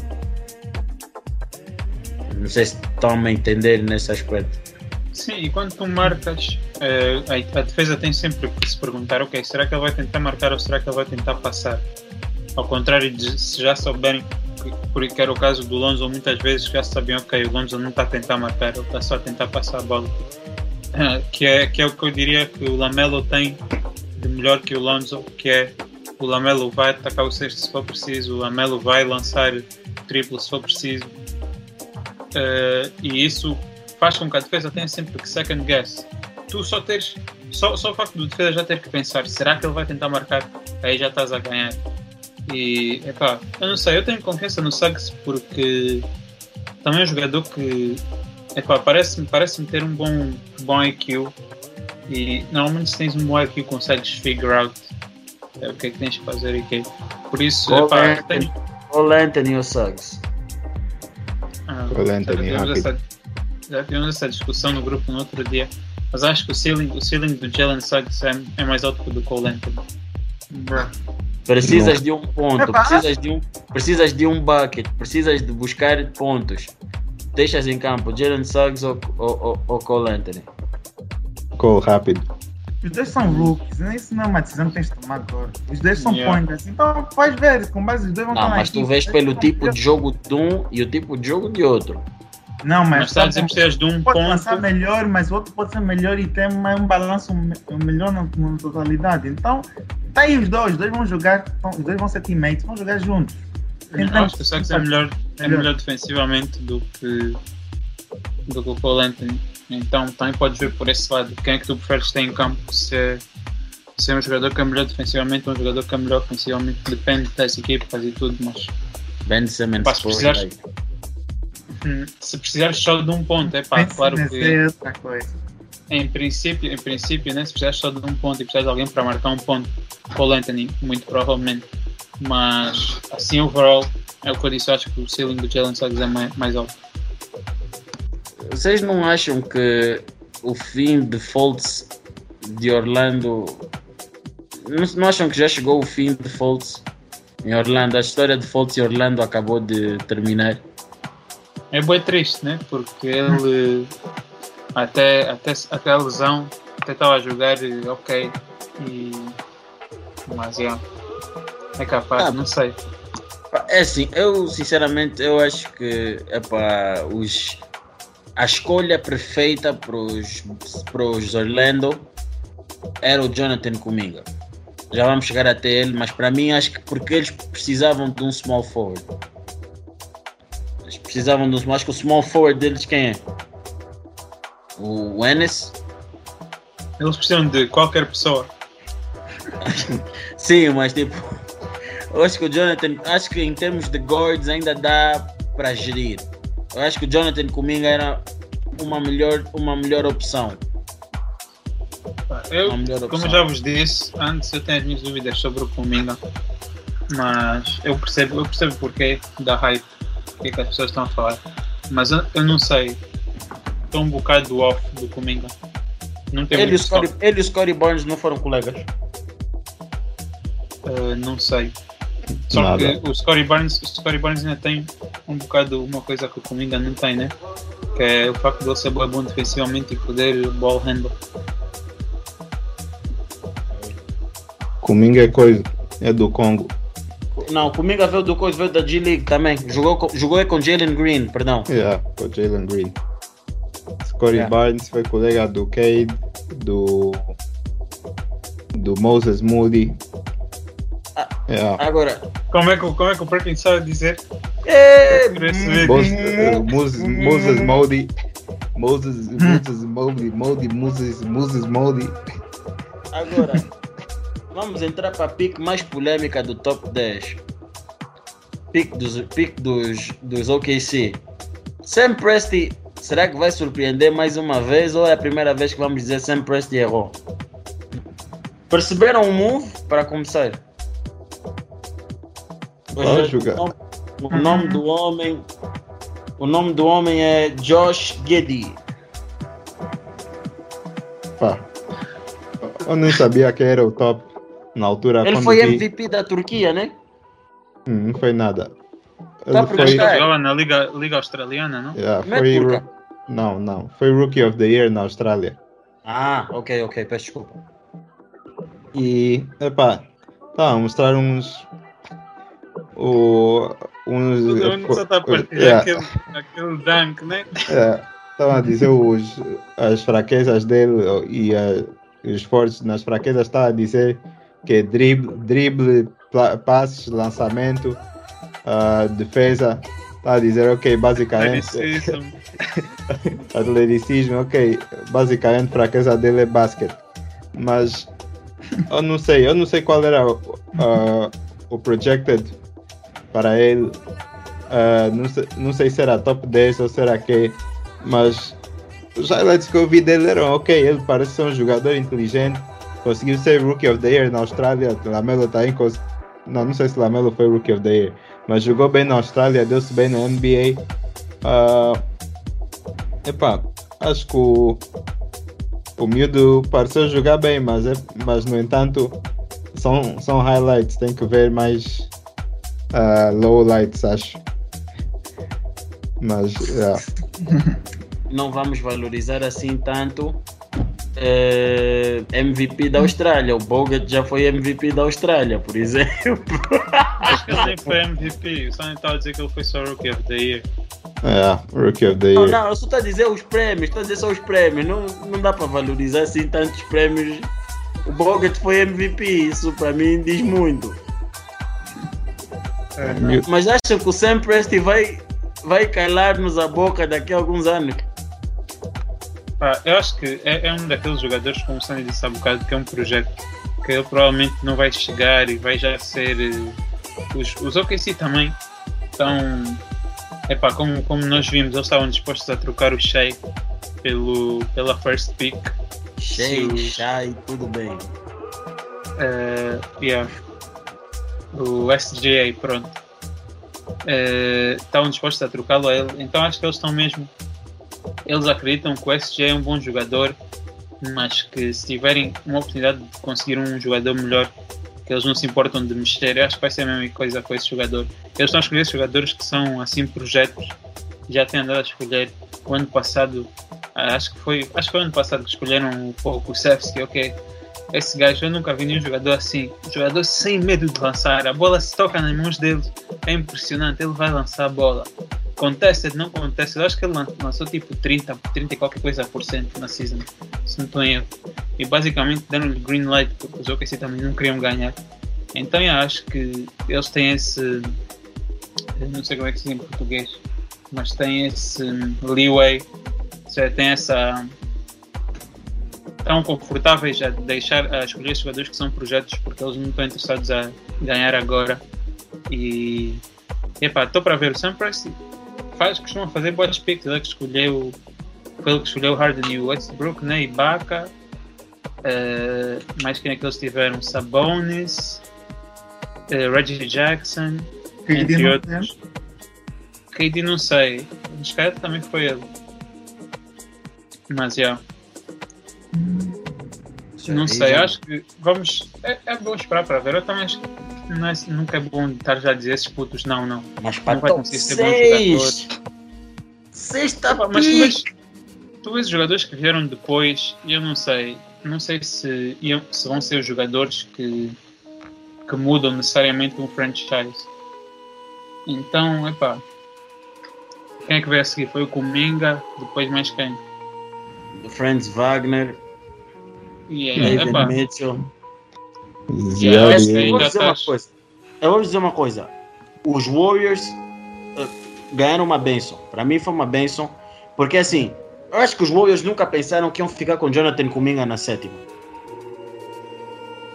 Não sei se estão a entender nesse aspecto. Sim, e quando tu marcas, a, a, defesa tem sempre que se perguntar: ok, será que ele vai tentar marcar ou será que ele vai tentar passar? Ao contrário de se já souberem porque era o caso do Lonzo, muitas vezes já sabiam que o Lonzo não está a tentar marcar, ele está só a tentar passar a bola. Que é, que é o que eu diria que o Lamelo tem de melhor que o Lonzo, que é o Lamelo vai atacar o sexto se for preciso, o Lamelo vai lançar triplo se for preciso. Uh, e isso faz com que a defesa tenha sempre que second guess. Tu só teres, só, só o facto do defesa já ter que pensar, será que ele vai tentar marcar? Aí já estás a ganhar. E, epá, eu não sei, eu tenho confiança no Suggs porque também é um jogador que, epá, parece-me parece ter um bom, bom IQ e normalmente se tens um bom IQ consegues figure out é, o que é que tens que fazer e que Por isso, Cole epá, Anthony, tenho... Cole Anthony ou Suggs? Ah, Cole Anthony, já tivemos, essa, já tivemos essa discussão no grupo no outro dia, mas acho que o ceiling, o ceiling do Jalen Suggs é, é mais alto que o do Cole Anthony. Precisas de um ponto, precisas de um, precisas de um bucket, precisas de buscar pontos. Deixas em campo Jalen Suggs ou, ou, ou Cole Anthony? Cole rápido. Os dois são rookies, né? isso não é uma decisão que tens de tomar agora. Os dois são yeah. pointers, então pode ver, com base os dois vão Não, mas tu vês pelo tipo de jogo de um e o tipo de jogo de outro. Não, mas, mas está a dizer que precisas de um pode ponto. lançar melhor, mas o outro pode ser melhor e ter um balanço melhor na, na totalidade. Então, tá aí os dois, os dois vão jogar, os dois vão ser teammates, vão jogar juntos. Então, acho que o Sacks é melhor, é melhor defensivamente do que, do que o Cole Anthony. Então também podes ver por esse lado. Quem é que tu preferes ter em campo? Se é, se é um jogador que é melhor defensivamente ou um jogador que é melhor ofensivamente? Depende das equipas e tudo, mas. Ben Simmons, pá, se precisares, Hum, se precisares só de um ponto, é pá, claro que. Em princípio, em princípio, né, se precisares só de um ponto e precisares de alguém para marcar um ponto, Paul Anthony, muito provavelmente. Mas, assim, overall, é o que eu disse, eu acho que o ceiling do Jalen Suggs é mais, mais alto. Vocês não acham que o fim de Fultz de Orlando. Não, não acham que já chegou o fim de Fultz em Orlando? A história de Fultz em Orlando acabou de terminar? É bem triste, né? Porque ele até, até, até a lesão até estava a jogar ok e mas yeah, é capaz, ah, não sei. É assim, eu sinceramente eu acho que epá, os, a escolha perfeita para os Orlando era o Jonathan Kuminga. Já vamos chegar até ele, mas para mim acho que porque eles precisavam de um small forward precisavam dos mais que o small forward deles quem é? O Ennis? Eles precisam de qualquer pessoa. Sim, mas tipo, eu acho que o Jonathan, acho que em termos de guards ainda dá para gerir. Eu acho que o Jonathan Kuminga era uma melhor, uma melhor opção. Eu, como já vos disse, antes eu tenho as minhas dúvidas sobre o Kuminga, mas eu percebo, eu percebo porque da hype o que, é que as pessoas estão a falar. Mas eu, eu não sei. Estou um bocado do off do Cominga. Não tem ele, e Scotty, ele e o Scotty Barnes não foram colegas? Uh, não sei. Só Nada. que o Scotty Barnes, o Scotty Barnes ainda tem um bocado uma coisa que o Cominga não tem, né? Que é o facto de ele ser bom defensivamente e poder ball handle. Cominga é coisa, é do Congo. Não, comigo veio do coisa, veio da G-League também. Jogou com, jogou com Jalen Green, perdão. Yeah, com Jalen Green. Scottie yeah. Barnes foi colega do Cade, do. do Moses Moody. Ah, yeah. Agora. Como é, que, como é que o Perkins sabe dizer? É, Por esse vídeo. Moses, Moses, Moses Modi. Moses, Moses Modi, Modi, Moses, Moses Modi. agora, vamos entrar para a pick mais polêmica do top 10. Pick dos, pick dos, dos OKC. Sam Presti, será que vai surpreender mais uma vez ou é a primeira vez que vamos dizer Sam Presti errou? Perceberam o move para começar? Vai jogar. O nome, o nome do homem. O nome do homem é Josh Giddy. Pá. Eu nem sabia que era o top na altura. Ele foi vi. MVP da Turquia, né? Hum, não foi nada. Tá Ele por foi, É. jogava na Liga, Liga Australiana, não? yeah, Não é foi turca? ro- não, não. Foi Rookie of the Year na Austrália. Ah, ok, ok, peço desculpa. E, epá, tá a mostrar uns. O, uns. Todo mundo só está a partilhar yeah, aquele, aquele dunk, né? é, Estavam a dizer os, as fraquezas dele e os fortes nas fraquezas. Estava a dizer que drible, drible pla- passes, lançamento, ah, defesa. Estava a dizer, ok, basicamente. Atleticismo. atleticismo, ok. Basicamente, fraqueza dele é basquete. Mas eu não sei, eu não sei qual era o, ah, o projected para ele. Ah, não, sei, não sei se era top 10 ou será que. Mas os highlights que eu vi dele eram ok. Ele parece ser um jogador inteligente. Conseguiu ser Rookie of the Year na Austrália. Lamelo está em. cons- Não, não sei se Lamelo foi Rookie of the Year. Mas jogou bem na Austrália, deu-se bem na NBA. Ah, epá, acho que o, o miúdo pareceu jogar bem, mas, é, mas no entanto são, são highlights, tem que ver mais ah, lowlights, acho. Mas, yeah. Não vamos valorizar assim tanto eh, MVP da Austrália. O Bogut já foi MVP da Austrália, por exemplo. Acho que ele nem foi MVP. Só nem estava a dizer que ele foi só Rookie of the Year. yeah, Rookie of the Não, Year. não, eu só estou a dizer os prémios, estou a dizer só os prémios. Não, não dá para valorizar assim tantos prémios. O Bogut foi MVP, isso para mim diz muito. Miú- Mas acham que o Sam Presti vai, vai calar-nos a boca daqui a alguns anos? Pá, eu acho que é, é um daqueles jogadores, como o Sandy disse há bocado, que é um projeto que ele provavelmente não vai chegar e vai já ser. eh, Os, os OKC também estão. Epá, como, como nós vimos, eles estavam dispostos a trocar o Shea pelo, pela first pick. Cheio, Sim. chai, tudo bem. Eh, yeah. O SGA, pronto. Eh, estavam dispostos a trocá-lo a ele. Então acho que eles estão mesmo. Eles acreditam que o SGA é um bom jogador, mas que se tiverem uma oportunidade de conseguir um jogador melhor, que eles não se importam de mexer, eu acho que vai ser a mesma coisa com esse jogador. Eles estão a escolher jogadores que são assim projetos, já têm andado a escolher. O ano passado, ah, acho que foi, acho que foi ano passado que escolheram o pouco o Sefsky, ok. Esse gajo, eu nunca vi nenhum jogador assim. Um jogador sem medo de lançar. A bola se toca nas mãos dele. É impressionante. Ele vai lançar a bola. Contested, não contested. Eu acho que ele lan- lançou tipo 30, 30 e qualquer coisa por cento na season. Se não estou em erro. E basicamente deram-lhe green light porque os OKC também não queriam ganhar. Então eu acho que eles têm esse. não sei como é que se diz em português. Mas têm esse leeway. Ou tem essa estão confortáveis a deixar a escolher jogadores que são projetos porque eles não estão interessados a ganhar agora. E epá, estou para ver. O Sam Presti faz, costuma fazer boas picks ele que escolheu ele que escolheu o Harden e Westbrook né, Baca Eh, mais quem é que eles tiveram? Sabonis eh, Reggie Jackson KD entre não outros. KD não sei. Mas calhar também foi ele. Mas já Não sei, acho que vamos. É, é bom esperar para ver. Eu também acho que não é- nunca é bom estar já a dizer esses putos não, não. Mas para Não vai conseguir ser bom 6. Sexta Epá, Mas tu vês, tu vês os jogadores que vieram depois e eu não sei. Não sei se, se vão ser os jogadores que, que mudam necessariamente um franchise. Então, epá. Quem é que veio a seguir? Foi o Kuminga, depois mais quem? Franz Wagner, E David epá, Mitchell. Yeah, Eu aí vou dizer uma tá- coisa. Eu vou dizer uma coisa. Os Warriors uh, ganharam uma benção. Para mim foi uma benção, porque assim, eu acho que os Warriors nunca pensaram que iam ficar com Jonathan Kuminga na sétima.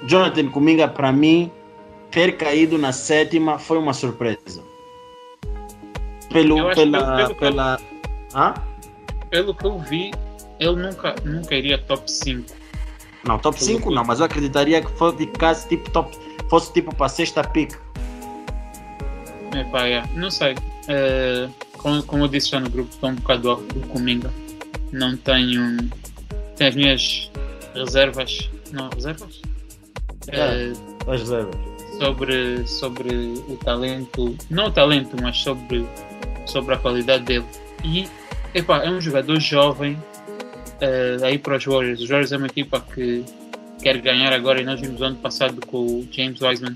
Jonathan Kuminga, para mim, ter caído na sétima foi uma surpresa. Pelo, Eu acho pela, pelo- pela, Hã? Pelo que eu vi, ele nunca, nunca iria top 5. Não, top 5 não, mas eu acreditaria que ficasse tipo top, fosse tipo para sexta pick. Epá, é, não sei. Eh, como, como eu disse já no grupo, estou um bocado off do Cominga. Não tenho. Tenho as minhas reservas. Não, reservas? É. Eh, As reservas. sobre, sobre o talento. Não o talento, mas sobre, sobre a qualidade dele. E epá, é um jogador jovem eh, aí para os Warriors. Os Warriors é uma equipa que quer ganhar agora e nós vimos ano passado com o James Wiseman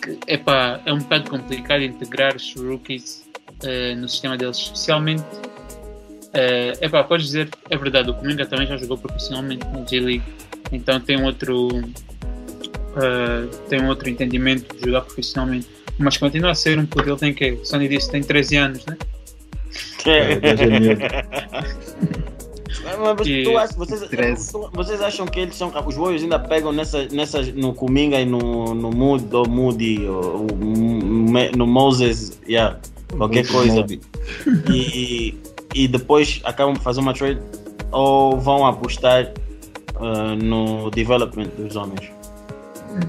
que epá, é um bocado complicado integrar os rookies eh, no sistema deles, especialmente eh, epá, podes dizer, é verdade, o Cominga também já jogou profissionalmente na G-League, então tem um outro eh, tem um outro entendimento de jogar profissionalmente, mas continua a ser um puto, ele tem que, Sony disse, tem 13 anos, né? É. Mas tu achas- vocês, vocês acham que eles são os Warriors ainda pegam nessa, nessas no Kuminga e no, no Mood ou Moody ou, no Moses, yeah, qualquer coisa e, e depois acabam por fazer uma trade ou vão apostar ah, no development dos homens?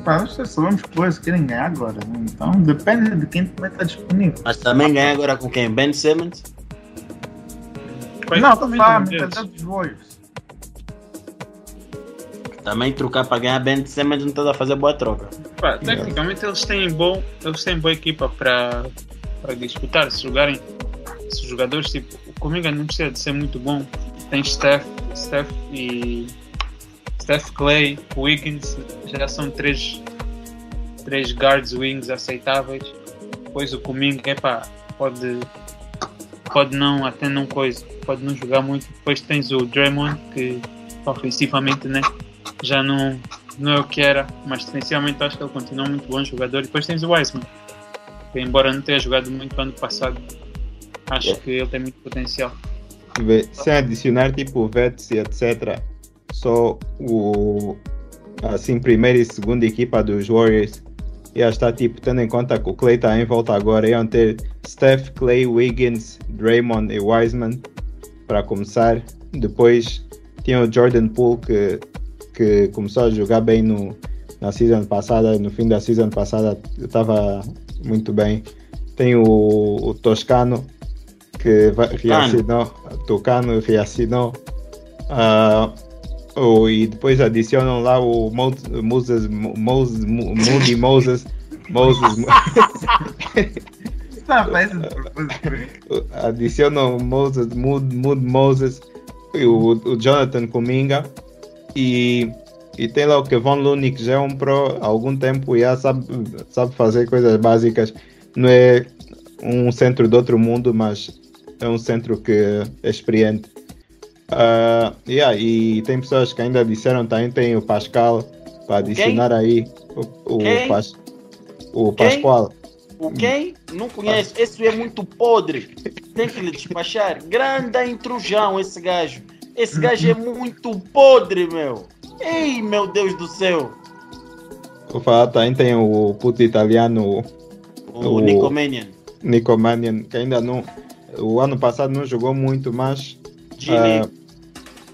Nós só sabemos que eles querem ganhar agora. né? Então depende de quem vai estar disponível. Mas também ganhar agora com quem? Ben Simmons? Foi não, tô. Também trocar para ganhar Ben Simmons não está a fazer boa troca. Pá, tecnicamente eles têm bom, eles têm boa equipa para para disputar, se jogarem se os jogadores tipo, o Cominga não precisa de ser muito bom. Tem Steph, Steph e Steph Clay, Wiggins, já são três três guards wings aceitáveis. Depois o Cominga, epá, pode pode não até não coisa, pode não jogar muito. Depois tens o Draymond que ofensivamente, né, já não não é o que era, mas defensivamente acho que ele continua muito bom jogador. E depois tens o Wiseman, que embora não tenha jogado muito ano passado, acho Yeah. que ele tem muito potencial. Sem adicionar tipo vets e etc. Só o assim primeira e segunda equipa dos Warriors ia estar tipo tendo em conta que o Clay está em volta agora iam ter Steph, Clay, Wiggins, Draymond e Wiseman para começar. Depois tinha o Jordan Poole que, que começou a jogar bem no, na season passada, no fim da season passada estava muito bem. Tem o, o Toscano que reassinou, Tocano reassinou. ah, o- e depois adicionam lá o Mo- Moses, Mo- Moses, Mo- Moody Moses, Moses, não adicionam Moses, Mood, Mood Moses, e o, o Jonathan Kuminga e, e tem lá o Kevon Looney que já é um pro há algum tempo e já sabe, sabe fazer coisas básicas. Não é um centro de outro mundo, mas é um centro que é experiente. Ah, yeah, e tem pessoas que ainda disseram também tem o Pascal para adicionar aí o, o, Quem? Pas- o Quem? Pascoal. O quem? Não conhece. Esse é muito podre. Tem que lhe despachar. Grande intrusão esse gajo. Esse gajo é muito podre, meu. Ei, meu Deus do céu. Vou falar também tem o puto italiano O, O- Nicomanian. Nico Mannion, que ainda não. O ano passado não jogou muito, mas. G-League. ah,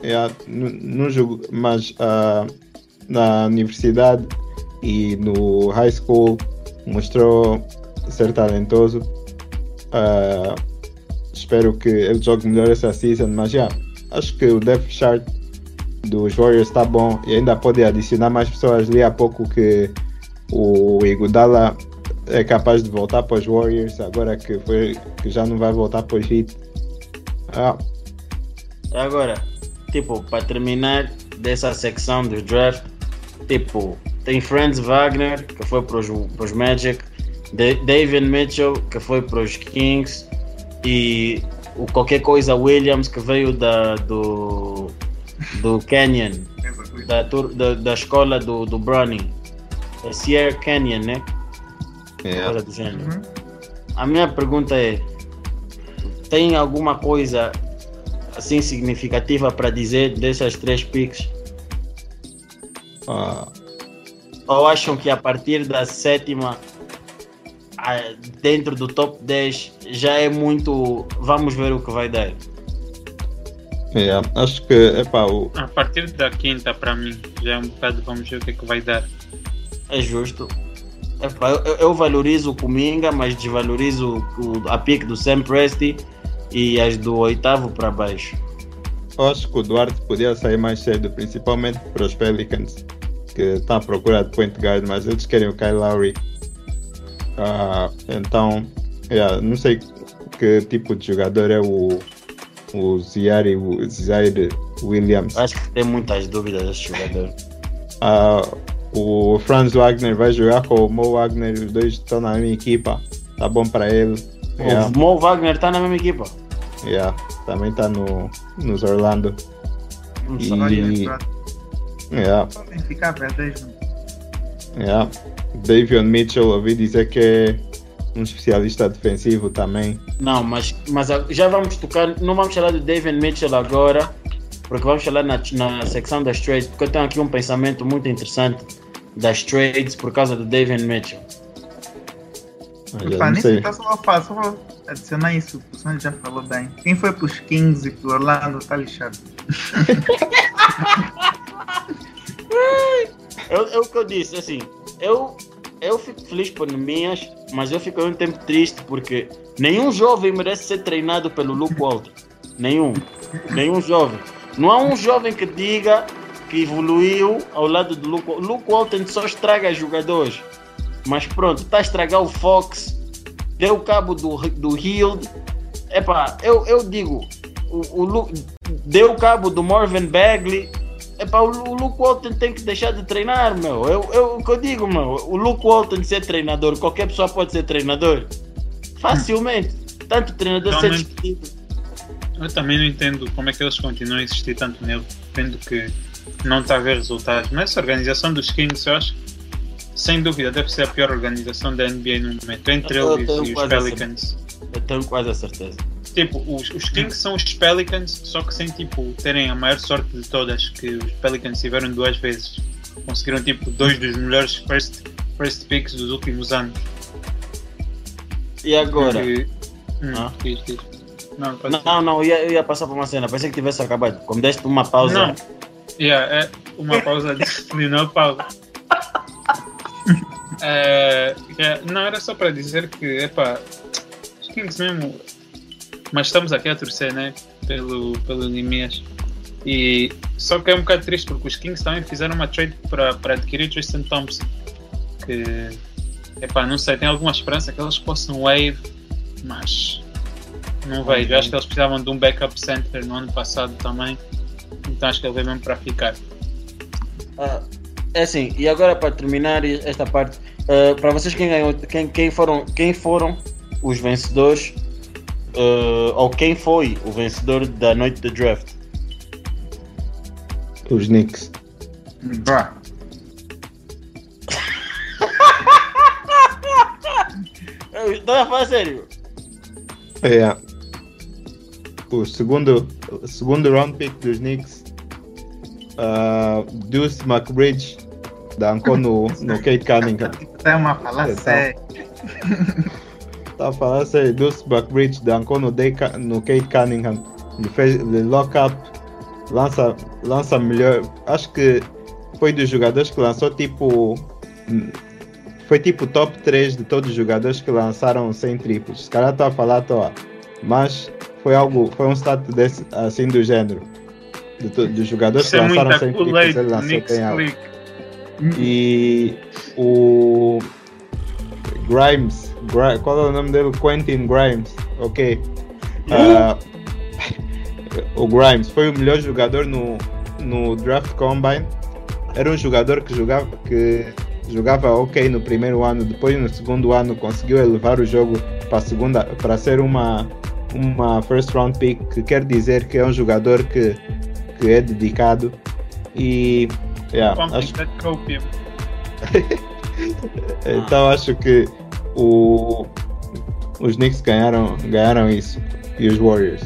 é, não, jogou, mas ah, na universidade e no high school mostrou ser talentoso. Ah, espero que ele jogue melhor essa season, mas já, acho que o depth chart dos Warriors está bom e ainda pode adicionar mais pessoas. Li há pouco que o Iguodala é capaz de voltar para os Warriors agora que, foi, que já não vai voltar para os Heat. Ah, Agora, tipo, para terminar dessa secção do draft, tipo, tem Franz Wagner, que foi para os Magic, Da- David Mitchell, que foi para os Kings, e o qualquer coisa Williams, que veio da, do, do Canyon, da, da, da escola do, do Brownie. É Sierra Canyon, né? é. Coisa do gênero. Uhum. A minha pergunta é: tem alguma coisa assim significativa para dizer dessas três picks? Ah, Ou acham que a partir da sétima, ah, dentro do top 10, já é muito. Vamos ver o que vai dar? yeah, acho que epá, o, A partir da quinta, para mim, já é um bocado, vamos ver o que é que vai dar. É justo. Epá, eu, eu- valorizo o Kuminga, mas desvalorizo o, a pick do Sam Presti e as do oitavo para baixo. acho que o Duarte podia sair mais cedo, principalmente para os Pelicans, que estão à procura de point guard, mas eles querem o Kyle Lowry. Ah, então, yeah, não sei que tipo de jogador é o, o Zaire, o Zaire Williams. Acho que tem muitas dúvidas desse jogador. Ah, o Franz Wagner vai jogar com o Mo Wagner, os dois estão na mesma equipa, tá bom para ele. Yeah, O Mo Wagner está na mesma equipa. Yeah, também está no, nos Orlando. Não E- sabia. Yeah, Podem ficar verdes. yeah. Davion Mitchell, ouvi dizer que é um especialista defensivo também. Não, mas, mas já vamos tocar. Não vamos falar do David Mitchell agora, porque vamos falar na, na secção das trades, porque eu tenho aqui um pensamento muito interessante das trades por causa do David Mitchell. Mas eu Pá, não nem tá só faço, só vou adicionar isso, o Sonny já falou bem. Quem foi pros Kings e pro Orlando tá lixado. É o- é o que eu disse, assim, eu, eu fico feliz por minhas, mas eu fico ao mesmo tempo triste porque nenhum jovem merece ser treinado pelo Luke Walton. Nenhum. Nenhum jovem. Não há um jovem que diga que evoluiu ao lado do Luke Walton. Luke Walton só estraga jogadores. Mas pronto, está a estragar o Fox, deu cabo do, do Hield. Epá, eu, eu digo, o, o deu cabo do Marvin Bagley. Epá, o, o Luke Walton tem que deixar de treinar, meu. Eu, eu, o que eu digo, meu, o Luke Walton ser treinador, qualquer pessoa pode ser treinador. Facilmente. Tanto treinador ser Realmente. despedido. Eu também não entendo como é que eles continuam a insistir tanto nele, vendo que não está a ver resultados. Mas essa organização dos Kings, eu acho que, sem dúvida, deve ser a pior organização da NBA no momento, entre Eu eles e os Pelicans. Eu tenho quase a certeza. Tipo, os, os Kings são os Pelicans, só que sem tipo terem a maior sorte de todas, que os Pelicans tiveram duas vezes. Conseguiram tipo dois dos melhores first, first picks dos últimos anos. E agora? Que- hum, Ah. Não, não, não, eu ia, eu ia passar por uma cena. Pensei que tivesse acabado. Como deste uma pausa. Não. Yeah, é uma pausa de não pausa. É, yeah, não, era só para dizer que, epá, os Kings mesmo. Mas estamos aqui a torcer, né? Pelo, pelo Nimias. E só que é um bocado triste porque os Kings também fizeram uma trade para, adquirir Tristan Thompson. Que, epá, não sei, tem alguma esperança que eles possam wave, mas não vejo. Acho que eles precisavam de um backup center no ano passado também. Então acho que ele veio mesmo para ficar. Ah, é assim, e agora para terminar esta parte, ah, para vocês quem ganhou, quem, quem, foram, quem foram os vencedores, ah, ou quem foi o vencedor da noite de draft? Os Knicks. Eu Estou a falar sério. É. O segundo, o segundo round pick dos Knicks, ah, Deuce McBridge, dancou no, no Kate Cunningham. Tá uma falar Então. sério. Tá a falar sério, Deuce McBridge dancou no, Day, Cu- no Kate Cunningham. Ele fez ele lock up, lança, lança melhor. Acho que foi dos jogadores que lançou tipo. hum, Foi tipo top 3 de todos os jogadores que lançaram sem triplos. Os caras estão a falar à toa. Mas foi algo, foi um stat desse, assim do. De to- dos jogadores Isso que é lançaram sem triplos, ele lançou tem algo. E o Grimes, Gri- qual é o nome dele? Quentin Grimes, ok. Ah, o Grimes foi o melhor jogador no, no draft combine. Era um jogador que jogava, que jogava ok no primeiro ano, depois no segundo ano conseguiu elevar o jogo para segunda, para ser uma uma first round pick, que quer dizer que é um jogador que, que é dedicado e yeah, acho that então acho que o, os Knicks ganharam, ganharam isso. E os Warriors.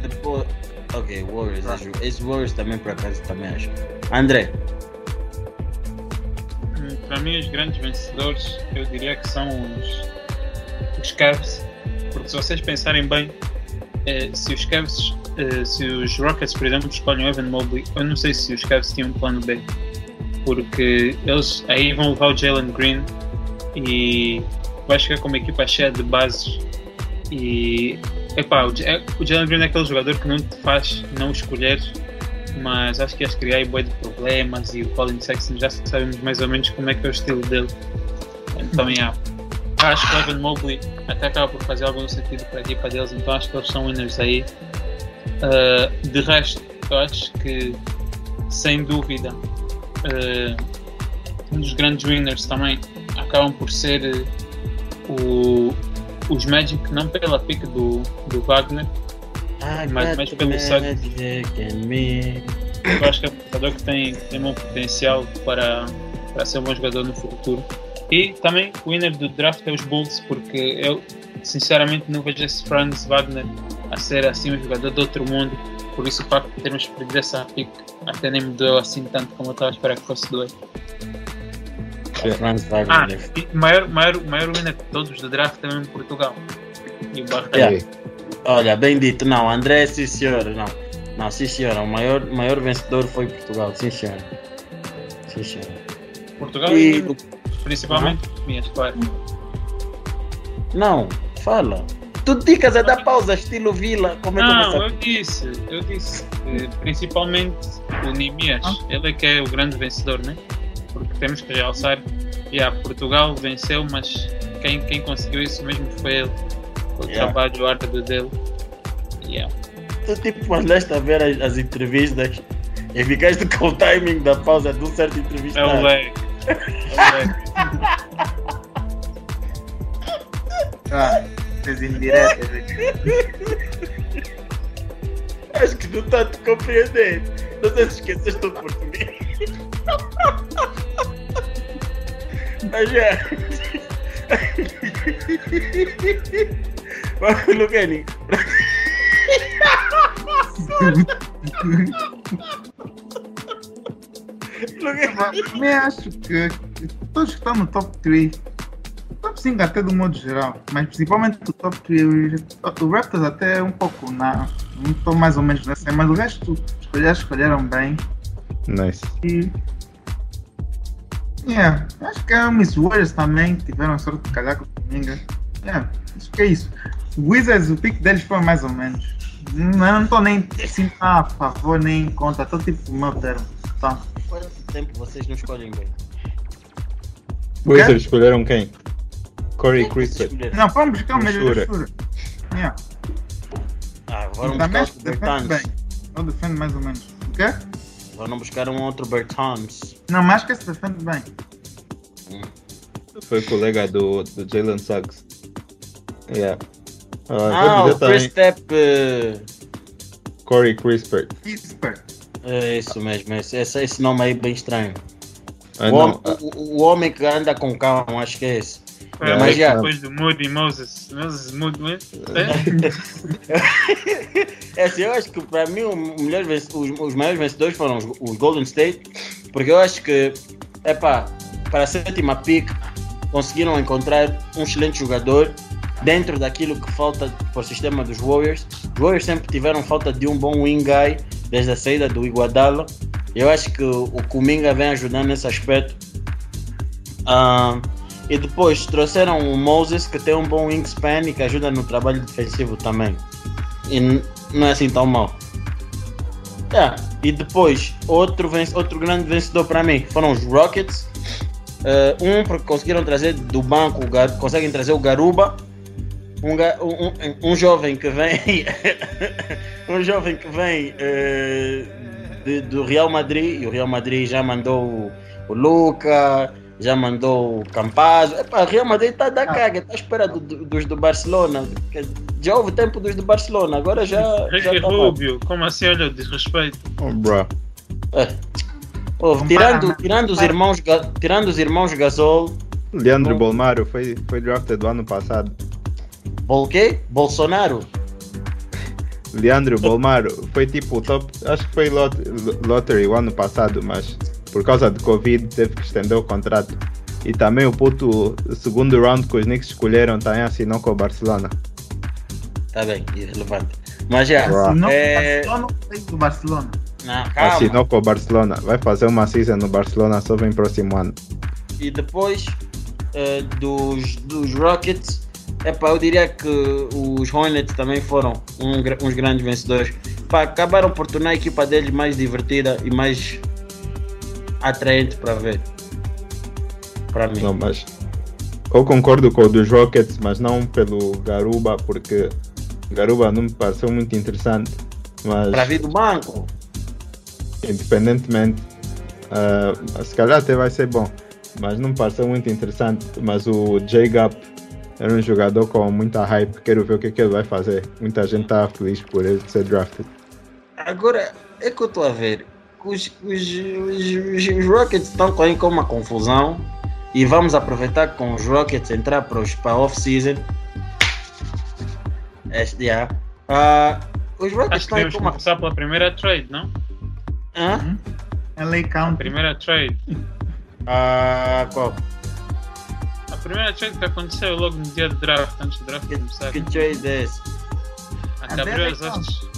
Depois. Ok, Warriors. acho- Esse Warriors também por acaso também acho. André. Hum, Para mim, os grandes vencedores, eu diria que são os, os Cavs. Porque se vocês pensarem bem, eh, se os Cavs, eh, se os Rockets, por exemplo, escolhem o Evan Mobley, eu não sei se os Cavs tinham um plano B. Porque eles aí vão levar o Jalen Green e vai chegar com uma equipa cheia de bases. E epá, o, o Jalen Green é aquele jogador que não te faz não escolher mas acho que ias criar bué de problemas e o Colin Sexton já sabemos mais ou menos como é que é o estilo dele. Então, yeah. acho que o Evan Mobley até acaba por fazer algum sentido para a equipa deles, então acho que eles são winners aí. Uh, de resto, eu acho que sem dúvida uh, um dos grandes winners também acabam por ser uh, o, os Magic, não pela pick do, do Wagner, Ah, Mas- mas pelo Suns- Eu acho que é um jogador que tem, tem um potencial para, para ser um bom jogador no futuro. E também o winner do draft é os Bulls, porque eu sinceramente não vejo esse Franz Wagner a ser assim um jogador de outro mundo. Por isso o facto de termos perdido essa pick até nem me doeu assim tanto como eu estava a esperar que fosse doer. Ah, maior, maior, maior winner de todos do draft também em Portugal. E o. Yeah. Olha, bem dito. Não, André, sim senhor. Não, não sim senhora. O maior, maior vencedor foi Portugal. Sim senhora. Sim senhora. Portugal E principalmente minhas, claro. Não, fala. Tu dicas a dar pausa, estilo Vila. Como é que Não, eu disse, eu disse, eh, principalmente o Nimias, ele é que é o grande vencedor, né? Porque temos que realçar, yeah, Portugal venceu, mas quem, quem conseguiu isso mesmo foi ele, o Yeah. trabalho árduo dele. Yeah. Tu tipo mandaste a ver as, as entrevistas e ficaste com o timing da pausa de um certo É o entrevistado. leg. É o leg. Ah, fez indiretas aqui. Acho que não está a te compreender. Não sei se esqueceste o português. Mas já. Vamos, Lucani. Lucani. Também acho que todos que estão no top 3, top 5 até do modo geral, mas principalmente o top 3, o Raptors até é um pouco na. Não estou mais ou menos nessa, mas o resto escolher, escolheram bem. Nice. E. Yeah, acho que é o Miss Warriors também tiveram sorte de calhar com o Dominga. Yeah, acho que é isso. O Wizards, o pick deles foi mais ou menos. Não, não estou nem assim a favor nem contra, estou tipo no meu termo. Tá. Quanto tempo vocês não escolhem bem? Wizards escolheram quem? Corey. Escolheram. Não, vamos buscar o melhor. Yeah. Ah, vamos Também buscar Bertans. bem. Ou defende mais ou menos. O quê? Vão buscar um outro Bertans. Não, mas acho que esse defende bem. Foi colega do, do Jalen Suggs. Yeah. Ah, Ah, vou o também Chris Step. eh, Corey. Whisper. É isso mesmo, esse, esse, esse nome aí é bem estranho. Ah, o, não. hom- o, o homem que anda com calma, acho que é esse. Foi a mas já- depois do Moody Moses. Moses Moody, né? É assim, eu acho que para mim o melhor os, os maiores vencedores foram os, os Golden State, porque eu acho que, epá, para a sétima pick, conseguiram encontrar um excelente jogador dentro daquilo que falta para o sistema dos Warriors. Os Warriors sempre tiveram falta de um bom wing guy desde a saída do Iguodala. Eu acho que o Kuminga vem ajudando nesse aspecto. Ah, e depois trouxeram o Moses, que tem um bom wingspan e que ajuda no trabalho defensivo também. E não é assim tão mal. É, E depois, outro, outro grande vencedor para mim foram os Rockets. Eh, um, porque conseguiram trazer do banco, conseguem trazer o Garuba. Um, um, um- jovem que vem. um jovem que vem eh, de- do Real Madrid. E o Real Madrid já mandou o, o Luca, já mandou o Campazzo. Epá, o Real Madrid está da caga, está à espera do- do- dos do Barcelona. Já houve tempo dos do Barcelona, agora já. já Ricky tá lá. Rubio, como assim? Olha, o desrespeito. Oh, bro. É. Tirando, tirando, os irmãos, tirando os irmãos Gasol, Leandro Bom. Bolmaro foi, foi drafted do ano passado. Bol quê? Bolsonaro? Leandro Bolmaro foi tipo o top, acho que foi lot, lottery o ano passado, mas por causa de Covid teve que estender o contrato. E também o puto o segundo round que os Knicks escolheram também assinou com o Barcelona. Tá bem, irrelevante. Mas já. Assinou é... com o Barcelona ou foi do Barcelona? não, calma. Assinou com o Barcelona. Vai fazer uma season no Barcelona só vem próximo ano. E depois eh, dos, dos Rockets, epá, eu diria que os Hornets também foram um uns grandes vencedores. Pá, acabaram por tornar a equipa deles mais divertida e mais atraente para ver. Para mim. Não, mas eu concordo com o dos Rockets, mas não pelo Garuba, porque Garuba não me pareceu muito interessante. Mas Para vir do banco. independentemente, ah, se calhar até vai ser bom, mas não me pareceu muito interessante. Mas o J-Gap era um jogador com muita hype, quero ver o que, é que ele vai fazer. Muita gente está feliz por ele ser drafted. Agora, é que eu estou a ver. Os, os, os, os Rockets estão com, aí com uma confusão. E vamos aproveitar que com os Rockets entrar para os para off-season. Este, yeah. Ah, os Rockets Acho que estão devemos com uma. começar pela primeira trade, não? Hã? LA County. Primeira trade. Ah, qual? A primeira trade que aconteceu logo no dia do draft, antes do draft Que, começar. que trade é esse? A A que abriu as é hostes.